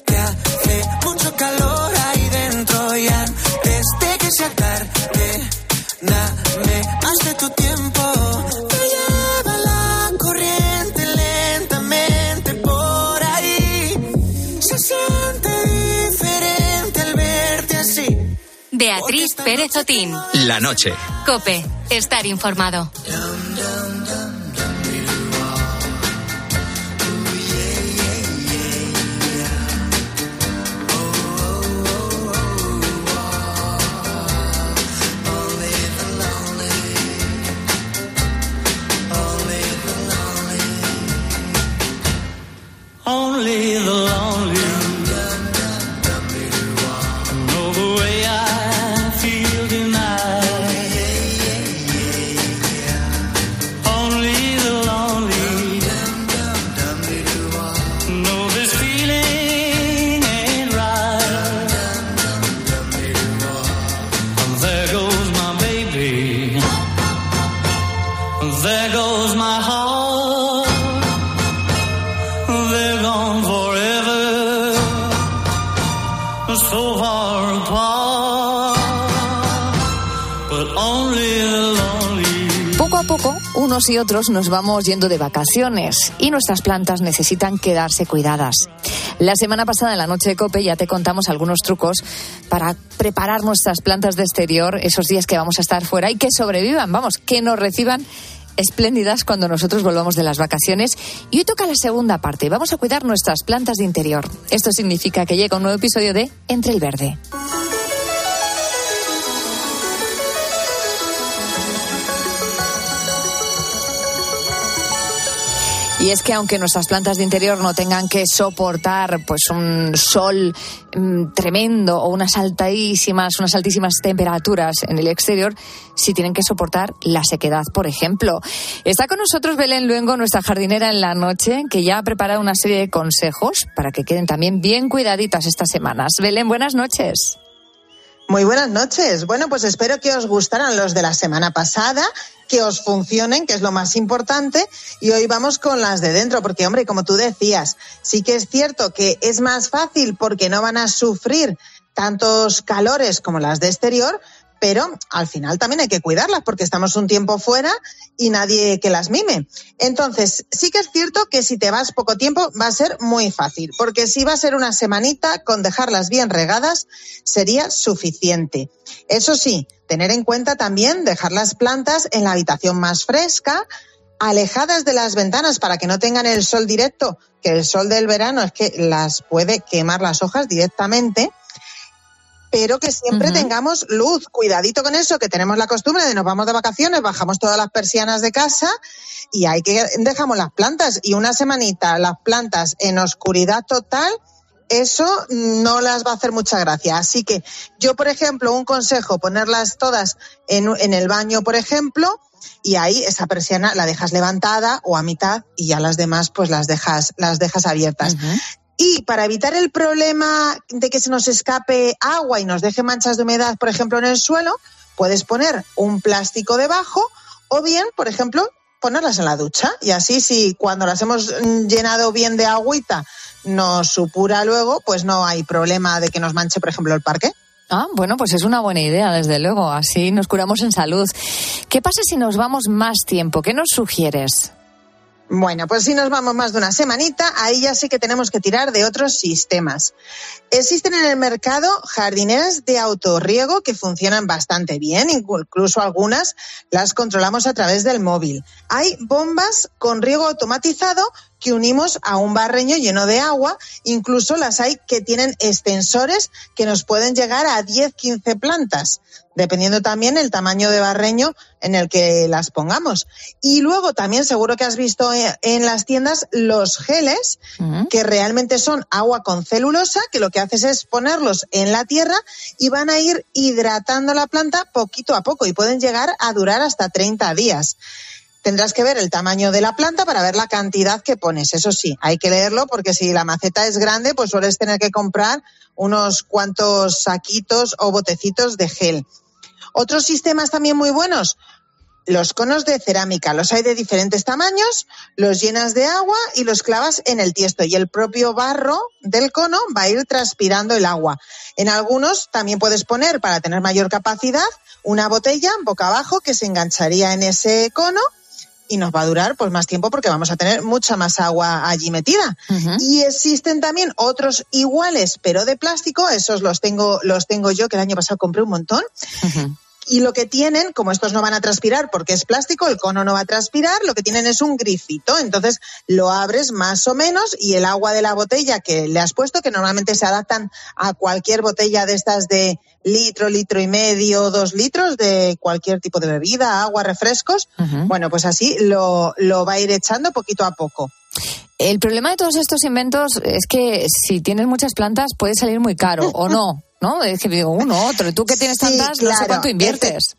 que hace mucho calor ahí dentro y antes de que sea tarde, dame más de tu Beatriz Pérez Otín. La noche. Cope. Estar informado. Y otros nos vamos yendo de vacaciones y nuestras plantas necesitan quedarse cuidadas. La semana pasada en la noche de Cope ya te contamos algunos trucos para preparar nuestras plantas de exterior esos días que vamos a estar fuera y que sobrevivan, vamos, que nos reciban espléndidas cuando nosotros volvamos de las vacaciones. Y hoy toca la segunda parte. Vamos a cuidar nuestras plantas de interior. Esto significa que llega un nuevo episodio de Entre el Verde. Y es que aunque nuestras plantas de interior no tengan que soportar pues un sol mm, tremendo o unas altísimas, unas altísimas temperaturas en el exterior, sí tienen que soportar la sequedad, por ejemplo. Está con nosotros Belén Luengo, nuestra jardinera en la noche, que ya ha preparado una serie de consejos para que queden también bien cuidaditas estas semanas. Belén, buenas noches. Muy buenas noches. Bueno, pues espero que os gustaran los de la semana pasada, que os funcionen, que es lo más importante. Y hoy vamos con las de dentro, porque, hombre, como tú decías, sí que es cierto que es más fácil porque no van a sufrir tantos calores como las de exterior, pero al final también hay que cuidarlas porque estamos un tiempo fuera y nadie que las mime. Entonces, sí que es cierto que si te vas poco tiempo va a ser muy fácil, porque si va a ser una semanita con dejarlas bien regadas sería suficiente. Eso sí, tener en cuenta también dejar las plantas en la habitación más fresca, alejadas de las ventanas para que no tengan el sol directo, que el sol del verano es que las puede quemar las hojas directamente pero que siempre tengamos luz. Cuidadito con eso, que tenemos la costumbre de nos vamos de vacaciones, bajamos todas las persianas de casa y ahí que dejamos las plantas. Y una semanita las plantas en oscuridad total, eso no las va a hacer mucha gracia. Así que yo, por ejemplo, un consejo, ponerlas todas en, en el baño, por ejemplo, y ahí esa persiana la dejas levantada o a mitad y ya las demás pues las dejas, las dejas abiertas. Y para evitar el problema de que se nos escape agua y nos deje manchas de humedad, por ejemplo, en el suelo, puedes poner un plástico debajo o bien, por ejemplo, ponerlas en la ducha. Y así, si cuando las hemos llenado bien de agüita nos supura luego, pues no hay problema de que nos manche, por ejemplo, el parque. Ah, bueno, pues es una buena idea, desde luego. Así nos curamos en salud. ¿Qué pasa si nos vamos más tiempo? ¿Qué nos sugieres? Bueno, pues si nos vamos más de una semanita, ahí ya sí que tenemos que tirar de otros sistemas. Existen en el mercado jardineras de autorriego que funcionan bastante bien, incluso algunas las controlamos a través del móvil. Hay bombas con riego automatizado que unimos a un barreño lleno de agua, incluso las hay que tienen extensores que nos pueden llegar a 10, 15 plantas dependiendo también el tamaño de barreño en el que las pongamos. Y luego también seguro que has visto en las tiendas los geles, que realmente son agua con celulosa, que lo que haces es ponerlos en la tierra y van a ir hidratando la planta poquito a poco y pueden llegar a durar hasta 30 días. Tendrás que ver el tamaño de la planta para ver la cantidad que pones. Eso sí, hay que leerlo porque si la maceta es grande, pues sueles tener que comprar unos cuantos saquitos o botecitos de gel. Otros sistemas también muy buenos, los conos de cerámica. Los hay de diferentes tamaños, los llenas de agua y los clavas en el tiesto y el propio barro del cono va a ir transpirando el agua. En algunos también puedes poner, para tener mayor capacidad, una botella boca abajo que se engancharía en ese cono y nos va a durar pues más tiempo porque vamos a tener mucha más agua allí metida. Y existen también otros iguales, pero de plástico, esos los tengo, los tengo yo, que el año pasado compré un montón. Y lo que tienen, como estos no van a transpirar porque es plástico, el cono no va a transpirar, lo que tienen es un grifito. Entonces lo abres más o menos y el agua de la botella que le has puesto, que normalmente se adaptan a cualquier botella de estas de litro, litro y medio, dos litros de cualquier tipo de bebida, agua, refrescos, bueno, pues así lo, lo va a ir echando poquito a poco. El problema de todos estos inventos es que si tienes muchas plantas puede salir muy caro, ¿o no? ¿No? Es que digo uno, otro. Tú que tienes tantas, no sé cuánto inviertes.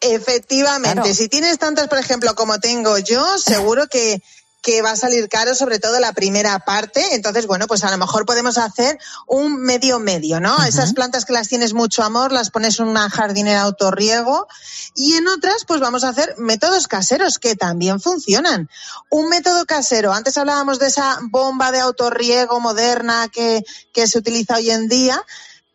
Efectivamente, si tienes tantas, por ejemplo, como tengo yo, seguro que que va a salir caro, sobre todo la primera parte. Entonces, bueno, pues a lo mejor podemos hacer un medio medio, ¿no? Esas plantas que las tienes mucho amor, las pones en una jardinera autorriego y en otras, pues vamos a hacer métodos caseros que también funcionan. Un método casero, antes hablábamos de esa bomba de autorriego moderna que, que se utiliza hoy en día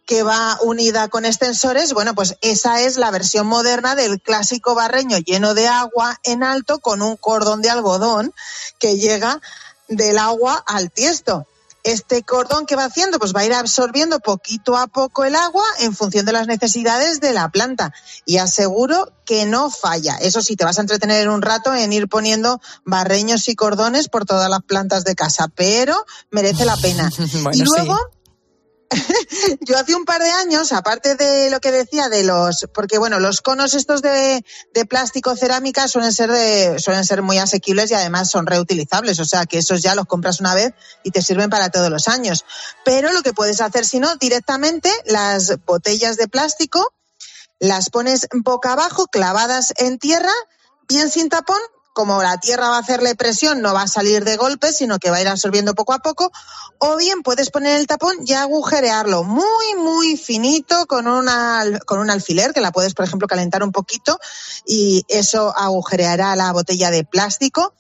que va unida con extensores, bueno, pues esa es la versión moderna del clásico barreño lleno de agua en alto con un cordón de algodón que llega del agua al tiesto. Este cordón que va haciendo, pues va a ir absorbiendo poquito a poco el agua en función de las necesidades de la planta. Y aseguro que no falla. Eso sí, te vas a entretener un rato en ir poniendo barreños y cordones por todas las plantas de casa, pero merece la pena. y luego, yo hace un par de años, aparte de lo que decía de los, porque bueno, los conos estos de, plástico cerámica suelen ser de, suelen ser muy asequibles y además son reutilizables, o sea que esos ya los compras una vez y te sirven para todos los años. Pero lo que puedes hacer, si no, directamente las botellas de plástico las pones boca abajo, clavadas en tierra, bien sin tapón, como la tierra va a hacerle presión, no va a salir de golpe, sino que va a ir absorbiendo poco a poco, o bien puedes poner el tapón y agujerearlo muy, muy finito con, con un alfiler, que la puedes, por ejemplo, calentar un poquito y eso agujereará la botella de plástico.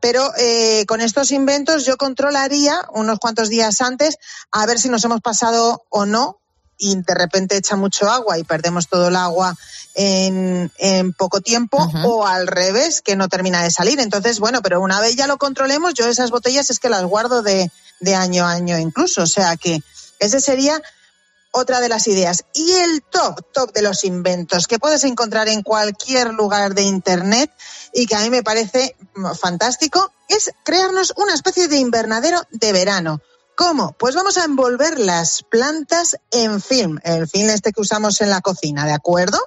Pero eh, con estos inventos yo controlaría unos cuantos días antes a ver si nos hemos pasado o no y de repente echa mucho agua y perdemos todo el agua en, en poco tiempo o al revés, que no termina de salir. Entonces, bueno, pero una vez ya lo controlemos, yo esas botellas es que las guardo de, de año a año incluso. O sea que ese sería otra de las ideas. Y el top, top de los inventos que puedes encontrar en cualquier lugar de Internet y que a mí me parece fantástico es crearnos una especie de invernadero de verano. ¿Cómo? Pues vamos a envolver las plantas en film, el film este que usamos en la cocina, ¿de acuerdo?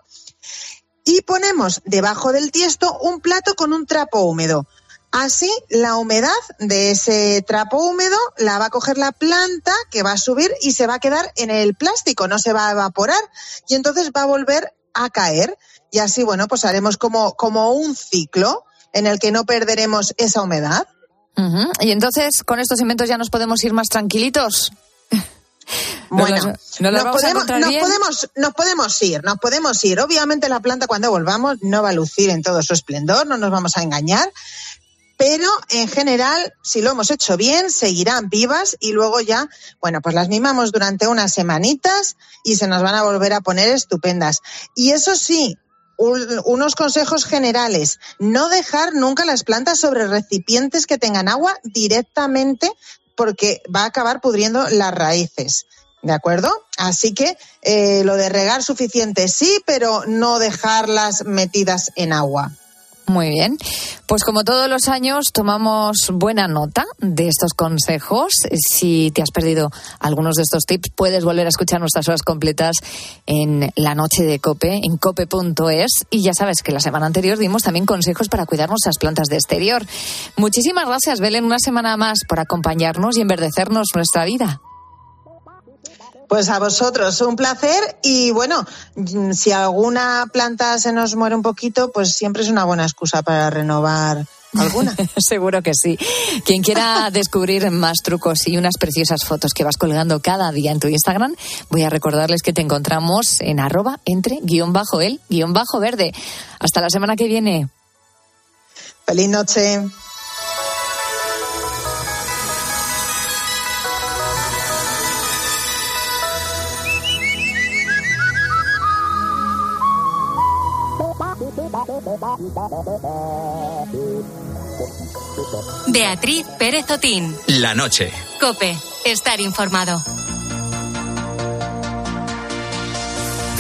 Y ponemos debajo del tiesto un plato con un trapo húmedo. Así, la humedad de ese trapo húmedo la va a coger la planta que va a subir y se va a quedar en el plástico, no se va a evaporar y entonces va a volver a caer. Y así, bueno, pues haremos como, como un ciclo en el que no perderemos esa humedad. Y entonces, con estos inventos ya nos podemos ir más tranquilitos. Bueno, ¿Nos, nos las nos, vamos a podemos, nos podemos, nos podemos ir, nos podemos ir. Obviamente la planta cuando volvamos no va a lucir en todo su esplendor, no nos vamos a engañar, pero en general, si lo hemos hecho bien, seguirán vivas y luego ya, bueno, pues las mimamos durante unas semanitas y se nos van a volver a poner estupendas. Y eso sí, un- unos consejos generales. No dejar nunca las plantas sobre recipientes que tengan agua directamente porque va a acabar pudriendo las raíces. ¿De acuerdo? Así que eh, lo de regar suficiente sí, pero no dejarlas metidas en agua. Muy bien. Pues como todos los años tomamos buena nota de estos consejos. Si te has perdido algunos de estos tips, puedes volver a escuchar nuestras horas completas en la noche de Cope, en cope.es. Y ya sabes que la semana anterior dimos también consejos para cuidar nuestras plantas de exterior. Muchísimas gracias, Belén, una semana más por acompañarnos y enverdecernos nuestra vida. Pues a vosotros, un placer. Y bueno, si alguna planta se nos muere un poquito, pues siempre es una buena excusa para renovar alguna. Seguro que sí. Quien quiera descubrir más trucos y unas preciosas fotos que vas colgando cada día en tu Instagram, voy a recordarles que te encontramos en arroba entre guion bajo el guion bajo verde. Hasta la semana que viene. Feliz noche. Beatriz Pérez Otín. La noche. Cope. Estar informado.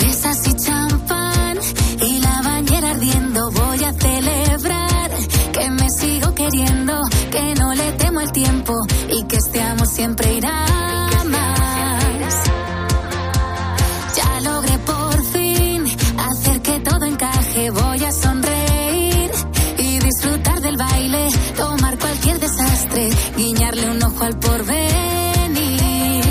Mesas y champán y la bañera ardiendo. Voy a celebrar que me sigo queriendo, que no le temo el tiempo y que este amo siempre irá guiñarle un ojo al porvenir.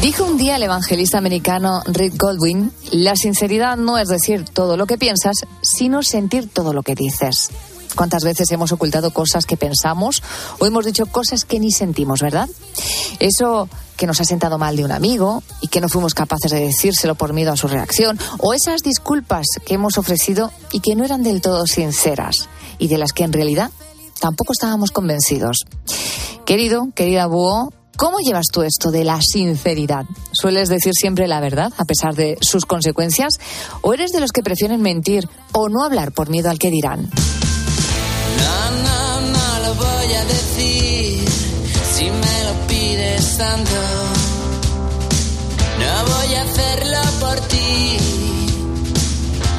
Dijo un día el evangelista americano Rick Goldwyn, la sinceridad no es decir todo lo que piensas, sino sentir todo lo que dices. ¿Cuántas veces hemos ocultado cosas que pensamos o hemos dicho cosas que ni sentimos, verdad? Eso que nos ha sentado mal de un amigo y que no fuimos capaces de decírselo por miedo a su reacción, o esas disculpas que hemos ofrecido y que no eran del todo sinceras y de las que en realidad tampoco estábamos convencidos. Querido, querida Búho, ¿cómo llevas tú esto de la sinceridad? ¿Sueles decir siempre la verdad a pesar de sus consecuencias? ¿O eres de los que prefieren mentir o no hablar por miedo al que dirán? No, no, no lo voy a decir si me lo pides tanto. No voy a hacerlo por ti.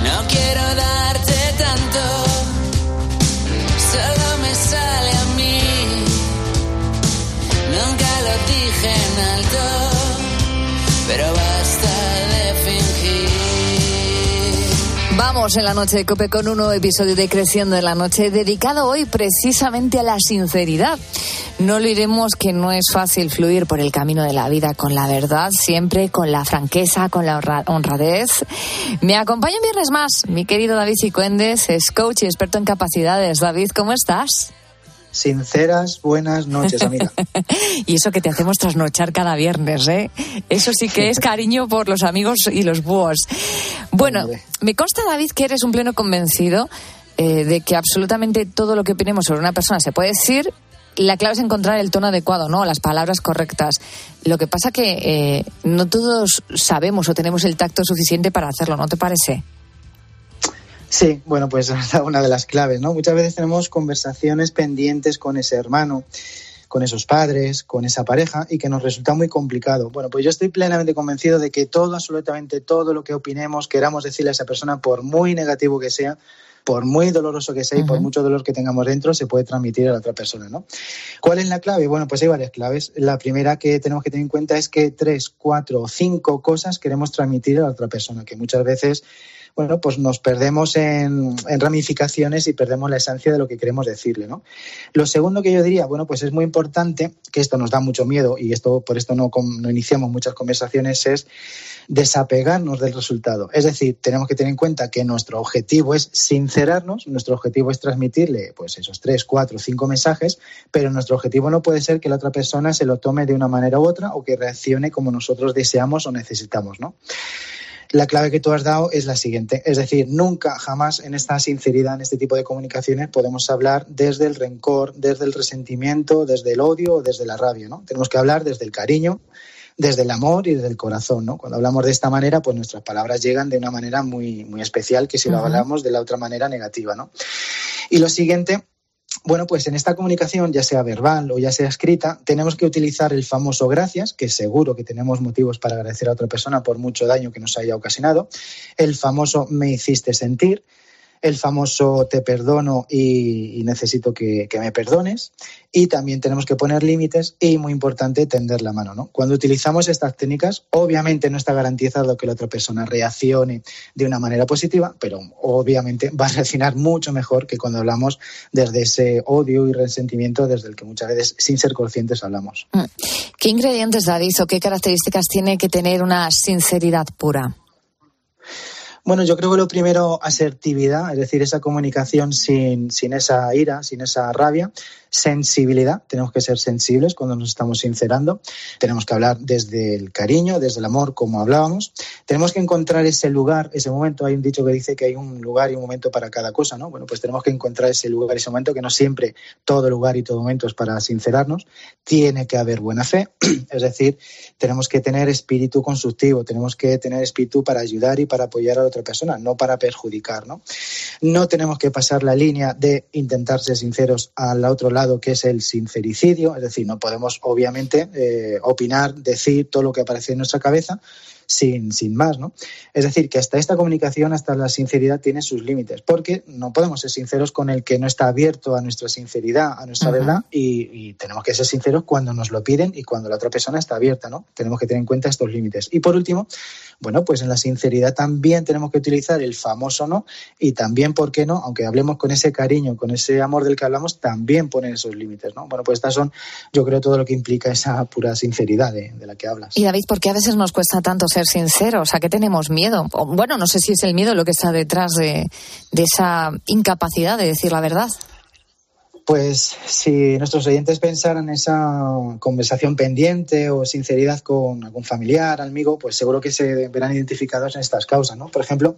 No quiero darte Vamos en la noche de Cope con un nuevo episodio de Creciendo en la Noche, dedicado hoy precisamente a la sinceridad. No lo iremos que no es fácil fluir por el camino de la vida con la verdad, siempre con la franqueza, con la honra- honradez. Me acompaña un viernes más mi querido David Cicuendes, es coach y experto en capacidades. David, ¿cómo estás? Sinceras, buenas noches, amiga. Y eso que te hacemos trasnochar cada viernes, ¿eh? Eso sí que es cariño por los amigos y los búhos. Bueno, me consta, David, que eres un pleno convencido eh, de que absolutamente todo lo que opinemos sobre una persona se puede decir la clave es encontrar el tono adecuado, ¿no? Las palabras correctas. Lo que pasa que eh, no todos sabemos o tenemos el tacto suficiente para hacerlo, ¿no te parece? Sí, bueno, pues es una de las claves, ¿no? Muchas veces tenemos conversaciones pendientes con ese hermano, con esos padres, con esa pareja y que nos resulta muy complicado. Bueno, pues yo estoy plenamente convencido de que todo, absolutamente todo lo que opinemos, queramos decirle a esa persona, por muy negativo que sea, por muy doloroso que sea y por mucho dolor que tengamos dentro, se puede transmitir a la otra persona, ¿no? ¿Cuál es la clave? Bueno, pues hay varias claves. La primera que tenemos que tener en cuenta es que tres, cuatro o cinco cosas queremos transmitir a la otra persona, que muchas veces bueno, pues nos perdemos en, ramificaciones y perdemos la esencia de lo que queremos decirle, ¿no? Lo segundo que yo diría, bueno, pues es muy importante, que esto nos da mucho miedo y esto por esto no, no iniciamos muchas conversaciones, es desapegarnos del resultado. Es decir, tenemos que tener en cuenta que nuestro objetivo es sincerarnos, nuestro objetivo es transmitirle pues esos tres, cuatro, cinco mensajes, pero nuestro objetivo no puede ser que la otra persona se lo tome de una manera u otra o que reaccione como nosotros deseamos o necesitamos, ¿no? La clave que tú has dado es la siguiente, es decir, nunca, jamás en esta sinceridad, en este tipo de comunicaciones, podemos hablar desde el rencor, desde el resentimiento, desde el odio o desde la rabia, ¿no? Tenemos que hablar desde el cariño, desde el amor y desde el corazón, ¿no? Cuando hablamos de esta manera, pues nuestras palabras llegan de una manera muy, muy especial que si lo hablamos de la otra manera negativa, ¿no? Y lo siguiente bueno, pues en esta comunicación, ya sea verbal o ya sea escrita, tenemos que utilizar el famoso gracias, que seguro que tenemos motivos para agradecer a otra persona por mucho daño que nos haya ocasionado, el famoso me hiciste sentir, el famoso te perdono y, necesito que, me perdones. Y también tenemos que poner límites y, muy importante, tender la mano. ¿no? Cuando utilizamos estas técnicas, obviamente no está garantizado que la otra persona reaccione de una manera positiva, pero obviamente va a reaccionar mucho mejor que cuando hablamos desde ese odio y resentimiento desde el que muchas veces, sin ser conscientes, hablamos. Mm. ¿Qué ingredientes, David, o qué características tiene que tener una sinceridad pura? Bueno, yo creo que lo primero, asertividad, es decir, esa comunicación sin, sin esa ira, sin esa rabia, sensibilidad, tenemos que ser sensibles cuando nos estamos sincerando, tenemos que hablar desde el cariño, desde el amor, como hablábamos, tenemos que encontrar ese lugar, ese momento, hay un dicho que dice que hay un lugar y un momento para cada cosa, ¿no? Bueno, pues tenemos que encontrar ese lugar ese momento, que no siempre todo lugar y todo momento es para sincerarnos, tiene que haber buena fe, es decir, tenemos que tener espíritu constructivo, tenemos que tener espíritu para ayudar y para apoyar a la otra persona, no para perjudicar, ¿no? No tenemos que pasar la línea de intentar ser sinceros al otro lado que es el sincericidio, es decir, no podemos obviamente eh, opinar, decir todo lo que aparece en nuestra cabeza, sin, sin más, ¿no? Es decir, que hasta esta comunicación, hasta la sinceridad tiene sus límites, porque no podemos ser sinceros con el que no está abierto a nuestra sinceridad, a nuestra verdad, y, tenemos que ser sinceros cuando nos lo piden y cuando la otra persona está abierta, ¿no? Tenemos que tener en cuenta estos límites. Y por último, bueno, pues en la sinceridad también tenemos que utilizar el famoso no, y también, ¿por qué no? Aunque hablemos con ese cariño, con ese amor del que hablamos, también poner esos límites, ¿no? Bueno, pues estas son, yo creo, todo lo que implica esa pura sinceridad de, de la que hablas. Y David, ¿por qué a veces nos cuesta tanto ser sinceros? ¿A qué tenemos miedo? Bueno, no sé si es el miedo lo que está detrás de, esa incapacidad de decir la verdad. Pues si nuestros oyentes pensaran en esa conversación pendiente o sinceridad con algún familiar, amigo, pues seguro que se verán identificados en estas causas, ¿no? Por ejemplo,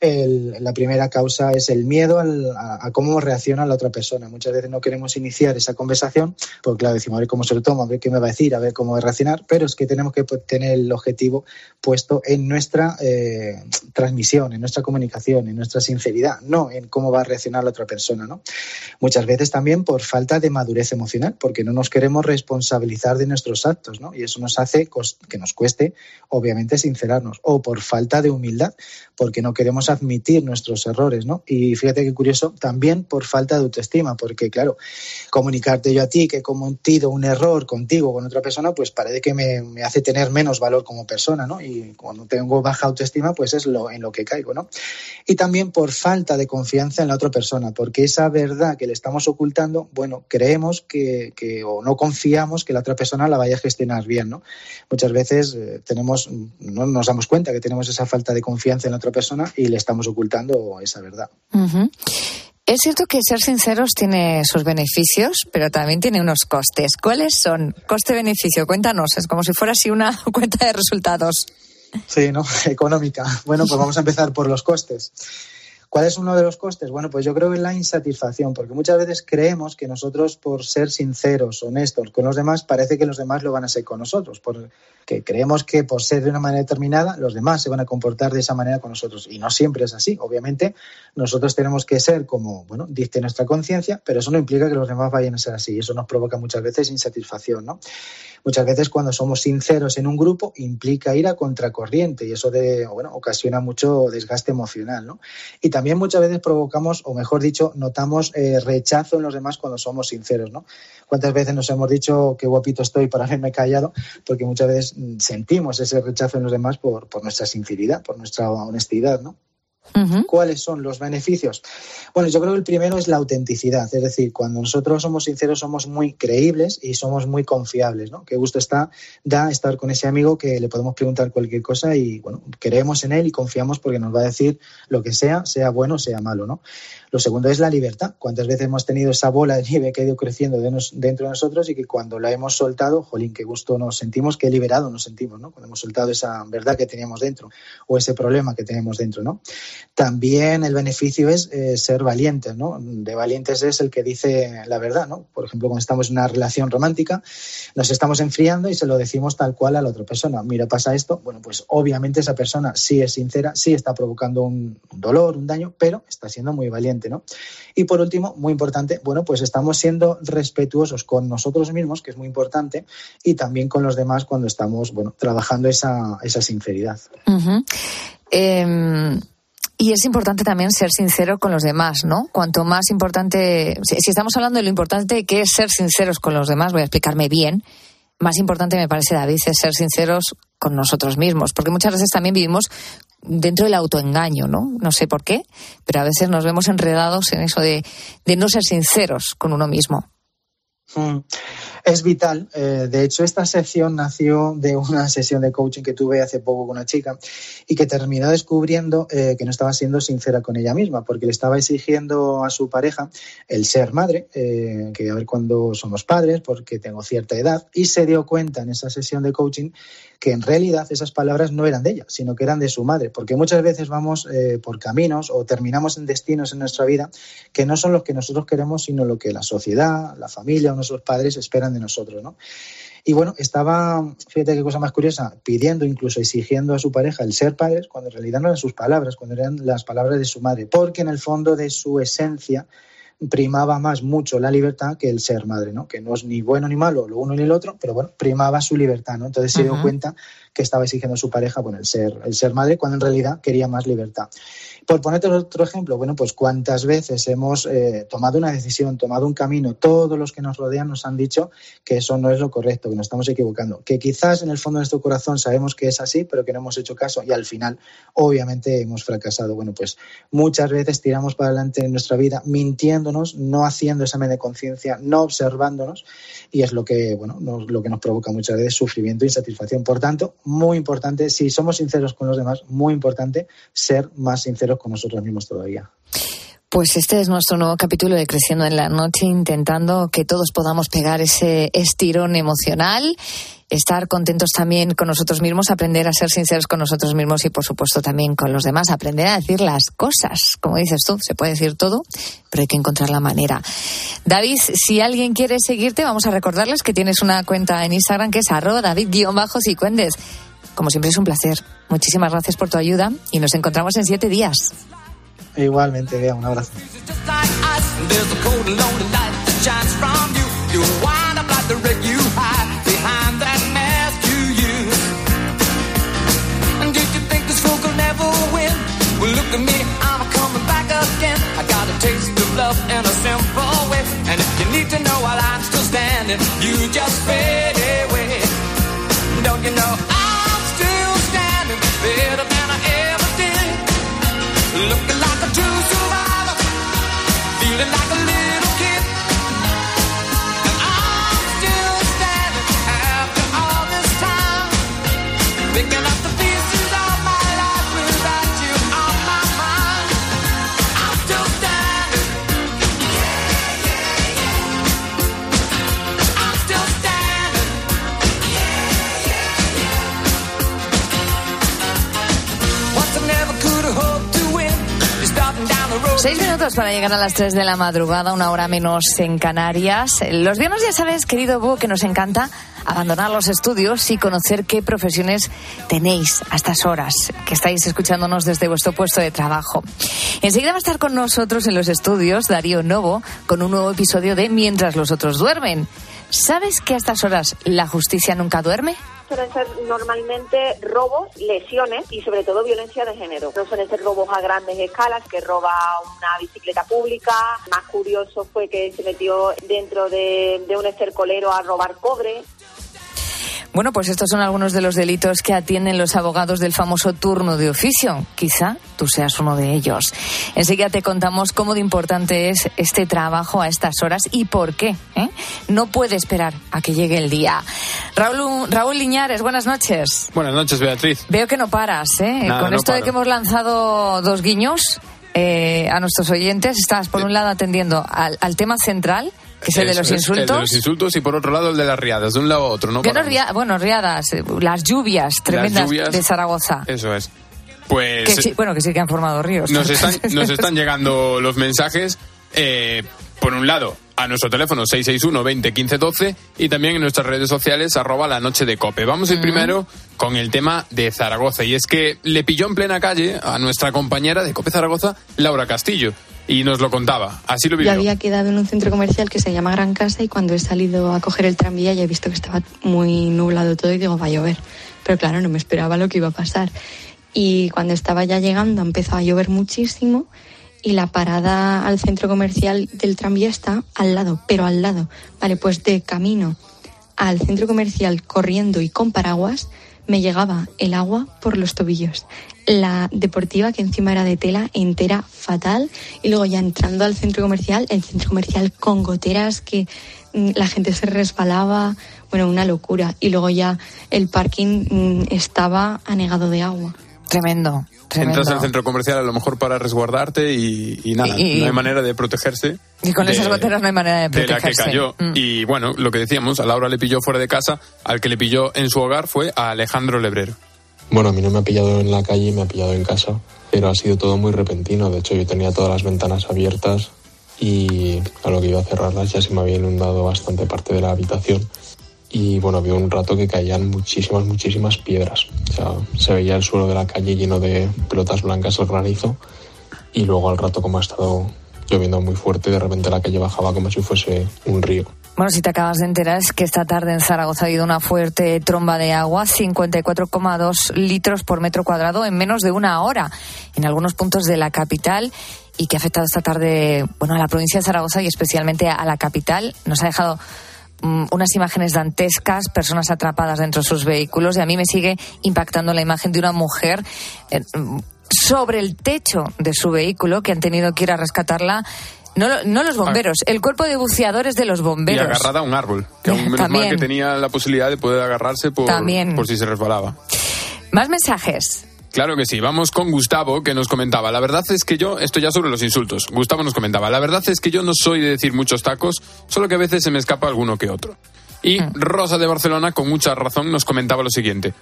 la primera causa es el miedo a, cómo reacciona la otra persona. Muchas veces no queremos iniciar esa conversación, porque claro, decimos a ver cómo se lo toma, a ver qué me va a decir, a ver cómo va a reaccionar, pero es que tenemos que tener el objetivo puesto en nuestra eh, transmisión, en nuestra comunicación, en nuestra sinceridad, no en cómo va a reaccionar la otra persona. ¿no? Muchas veces también por falta de madurez emocional, porque no nos queremos responsabilizar de nuestros actos, ¿no? y eso nos hace que nos cueste, obviamente, sincerarnos, o por falta de humildad, porque no queremos admitir nuestros errores, ¿no? Y fíjate qué curioso, también por falta de autoestima, porque claro, comunicarte yo a ti que he cometido un error contigo, con otra persona, pues parece que me, hace tener menos valor como persona, ¿no? Y cuando tengo baja autoestima, pues es lo, en lo que caigo, ¿no? Y también por falta de confianza en la otra persona, porque esa verdad que le estamos ocultando, bueno, creemos que, o no confiamos que la otra persona la vaya a gestionar bien, ¿no? Muchas veces eh, tenemos, no nos damos cuenta que tenemos esa falta de confianza en la otra persona y le estamos ocultando esa verdad. Es cierto que ser sinceros tiene sus beneficios, pero también tiene unos costes. ¿Cuáles son? Coste-beneficio, cuéntanos, es como si fuera así una cuenta de resultados. Sí, ¿no? Económica. Bueno, pues vamos a empezar por los costes. ¿Cuál es uno de los costes? Bueno, pues yo creo que es la insatisfacción, porque muchas veces creemos que nosotros, por ser sinceros, honestos con los demás, parece que los demás lo van a ser con nosotros, porque creemos que por ser de una manera determinada, los demás se van a comportar de esa manera con nosotros. Y no siempre es así. Obviamente, nosotros tenemos que ser como, bueno, dice nuestra conciencia, pero eso no implica que los demás vayan a ser así. Eso nos provoca muchas veces insatisfacción, ¿no? Muchas veces cuando somos sinceros en un grupo implica ir a contracorriente y eso de, bueno, ocasiona mucho desgaste emocional, ¿no? Y también muchas veces provocamos, o mejor dicho, notamos eh, rechazo en los demás cuando somos sinceros, ¿no? ¿Cuántas veces nos hemos dicho qué guapito estoy para haberme callado? Porque muchas veces mm, sentimos ese rechazo en los demás por, por nuestra sinceridad, por nuestra honestidad, ¿no? ¿Cuáles son los beneficios? Bueno, yo creo que el primero es la autenticidad, es decir, cuando nosotros somos sinceros somos muy creíbles y somos muy confiables, ¿no? Qué gusto está, da estar con ese amigo que le podemos preguntar cualquier cosa y, bueno, creemos en él y confiamos porque nos va a decir lo que sea, sea bueno, sea malo, ¿no? Lo segundo es la libertad. ¿Cuántas veces hemos tenido esa bola de nieve que ha ido creciendo dentro de nosotros y que cuando la hemos soltado, jolín, qué gusto nos sentimos, qué liberado nos sentimos, ¿no? Cuando hemos soltado esa verdad que teníamos dentro o ese problema que teníamos dentro, ¿no? También el beneficio es eh, ser valientes, ¿no? De valientes es el que dice la verdad, ¿no? Por ejemplo, cuando estamos en una relación romántica, nos estamos enfriando y se lo decimos tal cual a la otra persona. Mira, pasa esto. Bueno, pues obviamente esa persona sí es sincera, sí está provocando un dolor, un daño, pero está siendo muy valiente. Y por último, muy importante, bueno, pues estamos siendo respetuosos con nosotros mismos, que es muy importante, y también con los demás cuando estamos, bueno, trabajando esa, esa sinceridad. Em, y es importante también ser sincero con los demás, ¿no? Cuanto más importante, si estamos hablando de lo importante que es ser sinceros con los demás, voy a explicarme bien, más importante me parece, David, es ser sinceros con nosotros mismos, porque muchas veces también vivimos dentro del autoengaño, ¿no? No sé por qué, pero a veces nos vemos enredados en eso de, de no ser sinceros con uno mismo. Mm. Es vital. Eh, de hecho, esta sección nació de una sesión de coaching que tuve hace poco con una chica y que terminó descubriendo eh, que no estaba siendo sincera con ella misma, porque le estaba exigiendo a su pareja el ser madre, eh, que a ver cuándo somos padres, porque tengo cierta edad, y se dio cuenta en esa sesión de coaching que en realidad esas palabras no eran de ella, sino que eran de su madre, porque muchas veces vamos por caminos o terminamos en destinos en nuestra vida que no son los que nosotros queremos, sino lo que la sociedad, la familia o nuestros padres esperan de nosotros, ¿no? Y bueno, estaba, fíjate qué cosa más curiosa, pidiendo, incluso exigiendo a su pareja el ser padres, cuando en realidad no eran sus palabras, cuando eran las palabras de su madre, porque en el fondo de su esencia primaba más mucho la libertad que el ser madre, ¿no? Que no es ni bueno ni malo, lo uno ni el otro, pero bueno, primaba su libertad, ¿no? Entonces se dio cuenta que estaba exigiendo a su pareja, bueno, el ser, el ser madre, cuando en realidad quería más libertad. Por ponerte otro ejemplo, bueno, pues cuántas veces hemos eh, tomado una decisión, tomado un camino, todos los que nos rodean nos han dicho que eso no es lo correcto, que nos estamos equivocando, que quizás en el fondo de nuestro corazón sabemos que es así, pero que no hemos hecho caso y al final, obviamente, hemos fracasado. Bueno, pues muchas veces tiramos para adelante en nuestra vida mintiéndonos, no haciendo examen de conciencia, no observándonos y es lo que, bueno, lo que nos provoca muchas veces sufrimiento e insatisfacción. Por tanto, muy importante, si somos sinceros con los demás, muy importante ser más sinceros con nosotros mismos todavía. Pues este es nuestro nuevo capítulo de Creciendo en la Noche, intentando que todos podamos pegar ese estirón emocional, estar contentos también con nosotros mismos, aprender a ser sinceros con nosotros mismos y, por supuesto, también con los demás, aprender a decir las cosas. Como dices tú, se puede decir todo, pero hay que encontrar la manera. David, si alguien quiere seguirte, vamos a recordarles que tienes una cuenta en Instagram que es arroba david-cicuendes. Como siempre es un placer. Muchísimas gracias por tu ayuda y nos encontramos en siete días. Igualmente, vea, un abrazo. Look at me, I'm coming back again. I got a taste of love in a simple way. And if you need to know while I'm still standing, you just fade away. Don't you know Seis minutos para llegar a las tres de la madrugada, una hora menos en Canarias. Los viernes ya sabes, querido Búho, que nos encanta abandonar los estudios y conocer qué profesiones tenéis a estas horas, que estáis escuchándonos desde vuestro puesto de trabajo. Enseguida va a estar con nosotros en los estudios Darío Novo con un nuevo episodio de Mientras los otros duermen. ¿Sabes que a estas horas la justicia nunca duerme? suelen ser normalmente robos, lesiones y sobre todo violencia de género. No suelen ser robos a grandes escalas, que roba una bicicleta pública. Más curioso fue que se metió dentro de, de un estercolero a robar cobre. Bueno, pues estos son algunos de los delitos que atienden los abogados del famoso turno de oficio. Quizá tú seas uno de ellos. Enseguida te contamos cómo de importante es este trabajo a estas horas y por qué. ¿eh? No puede esperar a que llegue el día. Raúl, Raúl Liñares, buenas noches. Buenas noches, Beatriz. Veo que no paras, ¿eh? Nada, Con no esto de que hemos lanzado dos guiños eh, a nuestros oyentes, estás por un lado atendiendo al, al tema central, es el de los El insultos. de los insultos y por otro lado el de las riadas, de un lado a otro, ¿no? Ria- bueno, riadas, eh, las lluvias tremendas lluvias. de Zaragoza. Eso es. Pues Que sí, bueno, que sí que han formado ríos. nos están, nos están llegando los mensajes, eh, por un lado, a nuestro teléfono 661 20 15 12 y también en nuestras redes sociales arroba la noche de cope. Vamos a ir primero con el tema de Zaragoza y es que le pilló en plena calle a nuestra compañera de Cope Zaragoza, Laura Castillo, y nos lo contaba. Así lo Yo vivió. había quedado en un centro comercial que se llama Gran Casa y cuando he salido a coger el tranvía ya he visto que estaba muy nublado todo y digo, va a llover. Pero claro, no me esperaba lo que iba a pasar. Y cuando estaba ya llegando empezó a llover muchísimo y la parada al centro comercial del tranvía está al lado, pero al lado. Vale, pues de camino al centro comercial corriendo y con paraguas me llegaba el agua por los tobillos. La deportiva, que encima era de tela, entera fatal. Y luego ya entrando al centro comercial, el centro comercial con goteras que mm, la gente se resbalaba. Bueno, una locura. Y luego ya el parking mm, estaba anegado de agua. Tremendo, tremendo. Entras al centro comercial a lo mejor para resguardarte y, y nada, Y- y- no hay manera de protegerse. Y con de- esas goteras no hay manera de de la que protegerse. cayó. Mm. Y bueno, lo que decíamos, a Laura le pilló fuera de casa, al que le pilló en su hogar fue a Alejandro Lebrero. Bueno, a mí no me ha pillado en la calle, me ha pillado en casa, pero ha sido todo muy repentino. De hecho, yo tenía todas las ventanas abiertas y a lo que iba a cerrarlas ya se me había inundado bastante parte de la habitación. Y bueno, había un rato que caían muchísimas, muchísimas piedras. O sea, se veía el suelo de la calle lleno de pelotas blancas, el granizo. Y luego al rato, como ha estado lloviendo muy fuerte, de repente la calle bajaba como si fuese un río. Bueno, si te acabas de enterar es que esta tarde en Zaragoza ha habido una fuerte tromba de agua, 54,2 litros por metro cuadrado en menos de una hora en algunos puntos de la capital y que ha afectado esta tarde, bueno, a la provincia de Zaragoza y especialmente a la capital. Nos ha dejado mm, unas imágenes dantescas, personas atrapadas dentro de sus vehículos y a mí me sigue impactando la imagen de una mujer eh, mm, sobre el techo de su vehículo que han tenido que ir a rescatarla. No, no los bomberos, el cuerpo de buceadores de los Y bomberos. agarrada a un árbol. Que aún menos También. mal que tenía la posibilidad de poder agarrarse por, También. por si se resbalaba. Más mensajes. Claro que sí, vamos con Gustavo que nos comentaba, la verdad es que yo, esto ya sobre los insultos, Gustavo nos comentaba, la verdad es que yo no soy de decir muchos tacos, solo que a veces se me escapa alguno que otro. Y Rosa de Barcelona con mucha razón nos comentaba lo siguiente,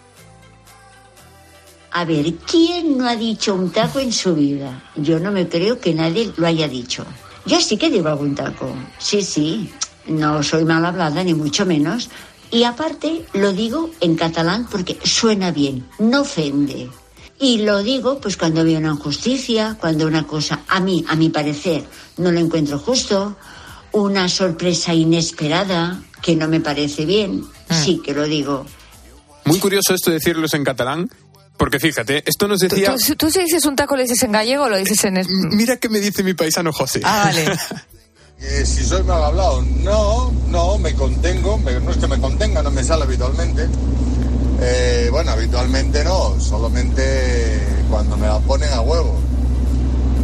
A ver, ¿quién no ha dicho un taco en su vida? Yo no me creo que nadie lo haya dicho. Yo sí que digo algún taco. Sí, sí. No soy mal hablada, ni mucho menos. Y aparte, lo digo en catalán porque suena bien, no ofende. Y lo digo pues cuando veo una injusticia, cuando una cosa, a mí, a mi parecer, no lo encuentro justo, una sorpresa inesperada que no me parece bien, sí que lo digo. muy curioso esto de decirlos en catalán, porque fíjate, esto nos ¿Tú, decía... tú- tú si dices un taco lo dices en gallego o lo dices en... es- Mira qué me dice mi paisano José. Ah, vale. Eh, si soy mal hablado, no, no, me contengo, me- no es que me contenga, no me sale habitualmente. Eh, bueno, habitualmente no, solamente cuando me la ponen a huevo.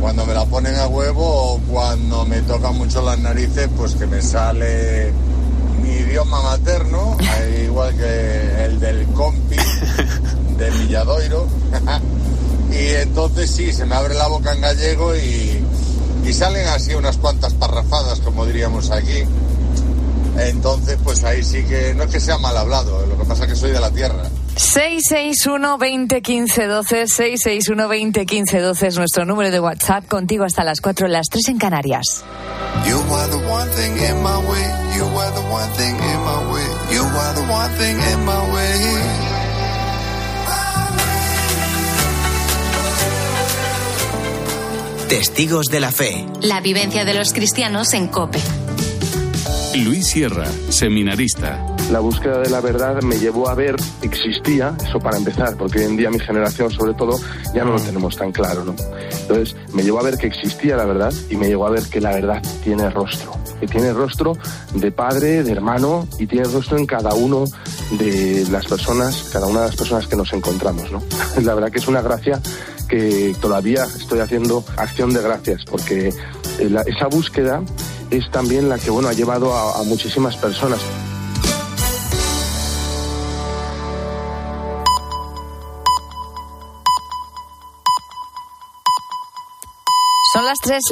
Cuando me la ponen a huevo o cuando me tocan mucho las narices, pues que me sale mi idioma materno, igual que el del compi de Villadoiro. y entonces sí, se me abre la boca en gallego y, y salen así unas cuantas parrafadas, como diríamos aquí. Entonces, pues ahí sí que no es que sea mal hablado, lo que pasa es que soy de la tierra. 661 20 15 12 661 20 15 12 es nuestro número de WhatsApp contigo hasta las 4 las 3 en Canarias. You are the one thing in my way. You are the one thing in my way. You are the one thing in my way. Testigos de la fe. La vivencia de los cristianos en COPE. Luis Sierra, seminarista. La búsqueda de la verdad me llevó a ver que existía, eso para empezar, porque hoy en día mi generación sobre todo ya no lo tenemos tan claro, ¿no? Entonces me llevó a ver que existía la verdad y me llevó a ver que la verdad tiene rostro, que tiene rostro de padre, de hermano y tiene rostro en cada uno de las personas, cada una de las personas que nos encontramos. La verdad que es una gracia que todavía estoy haciendo acción de gracias porque eh, esa búsqueda es también la que bueno ha llevado a, a muchísimas personas. Son las 3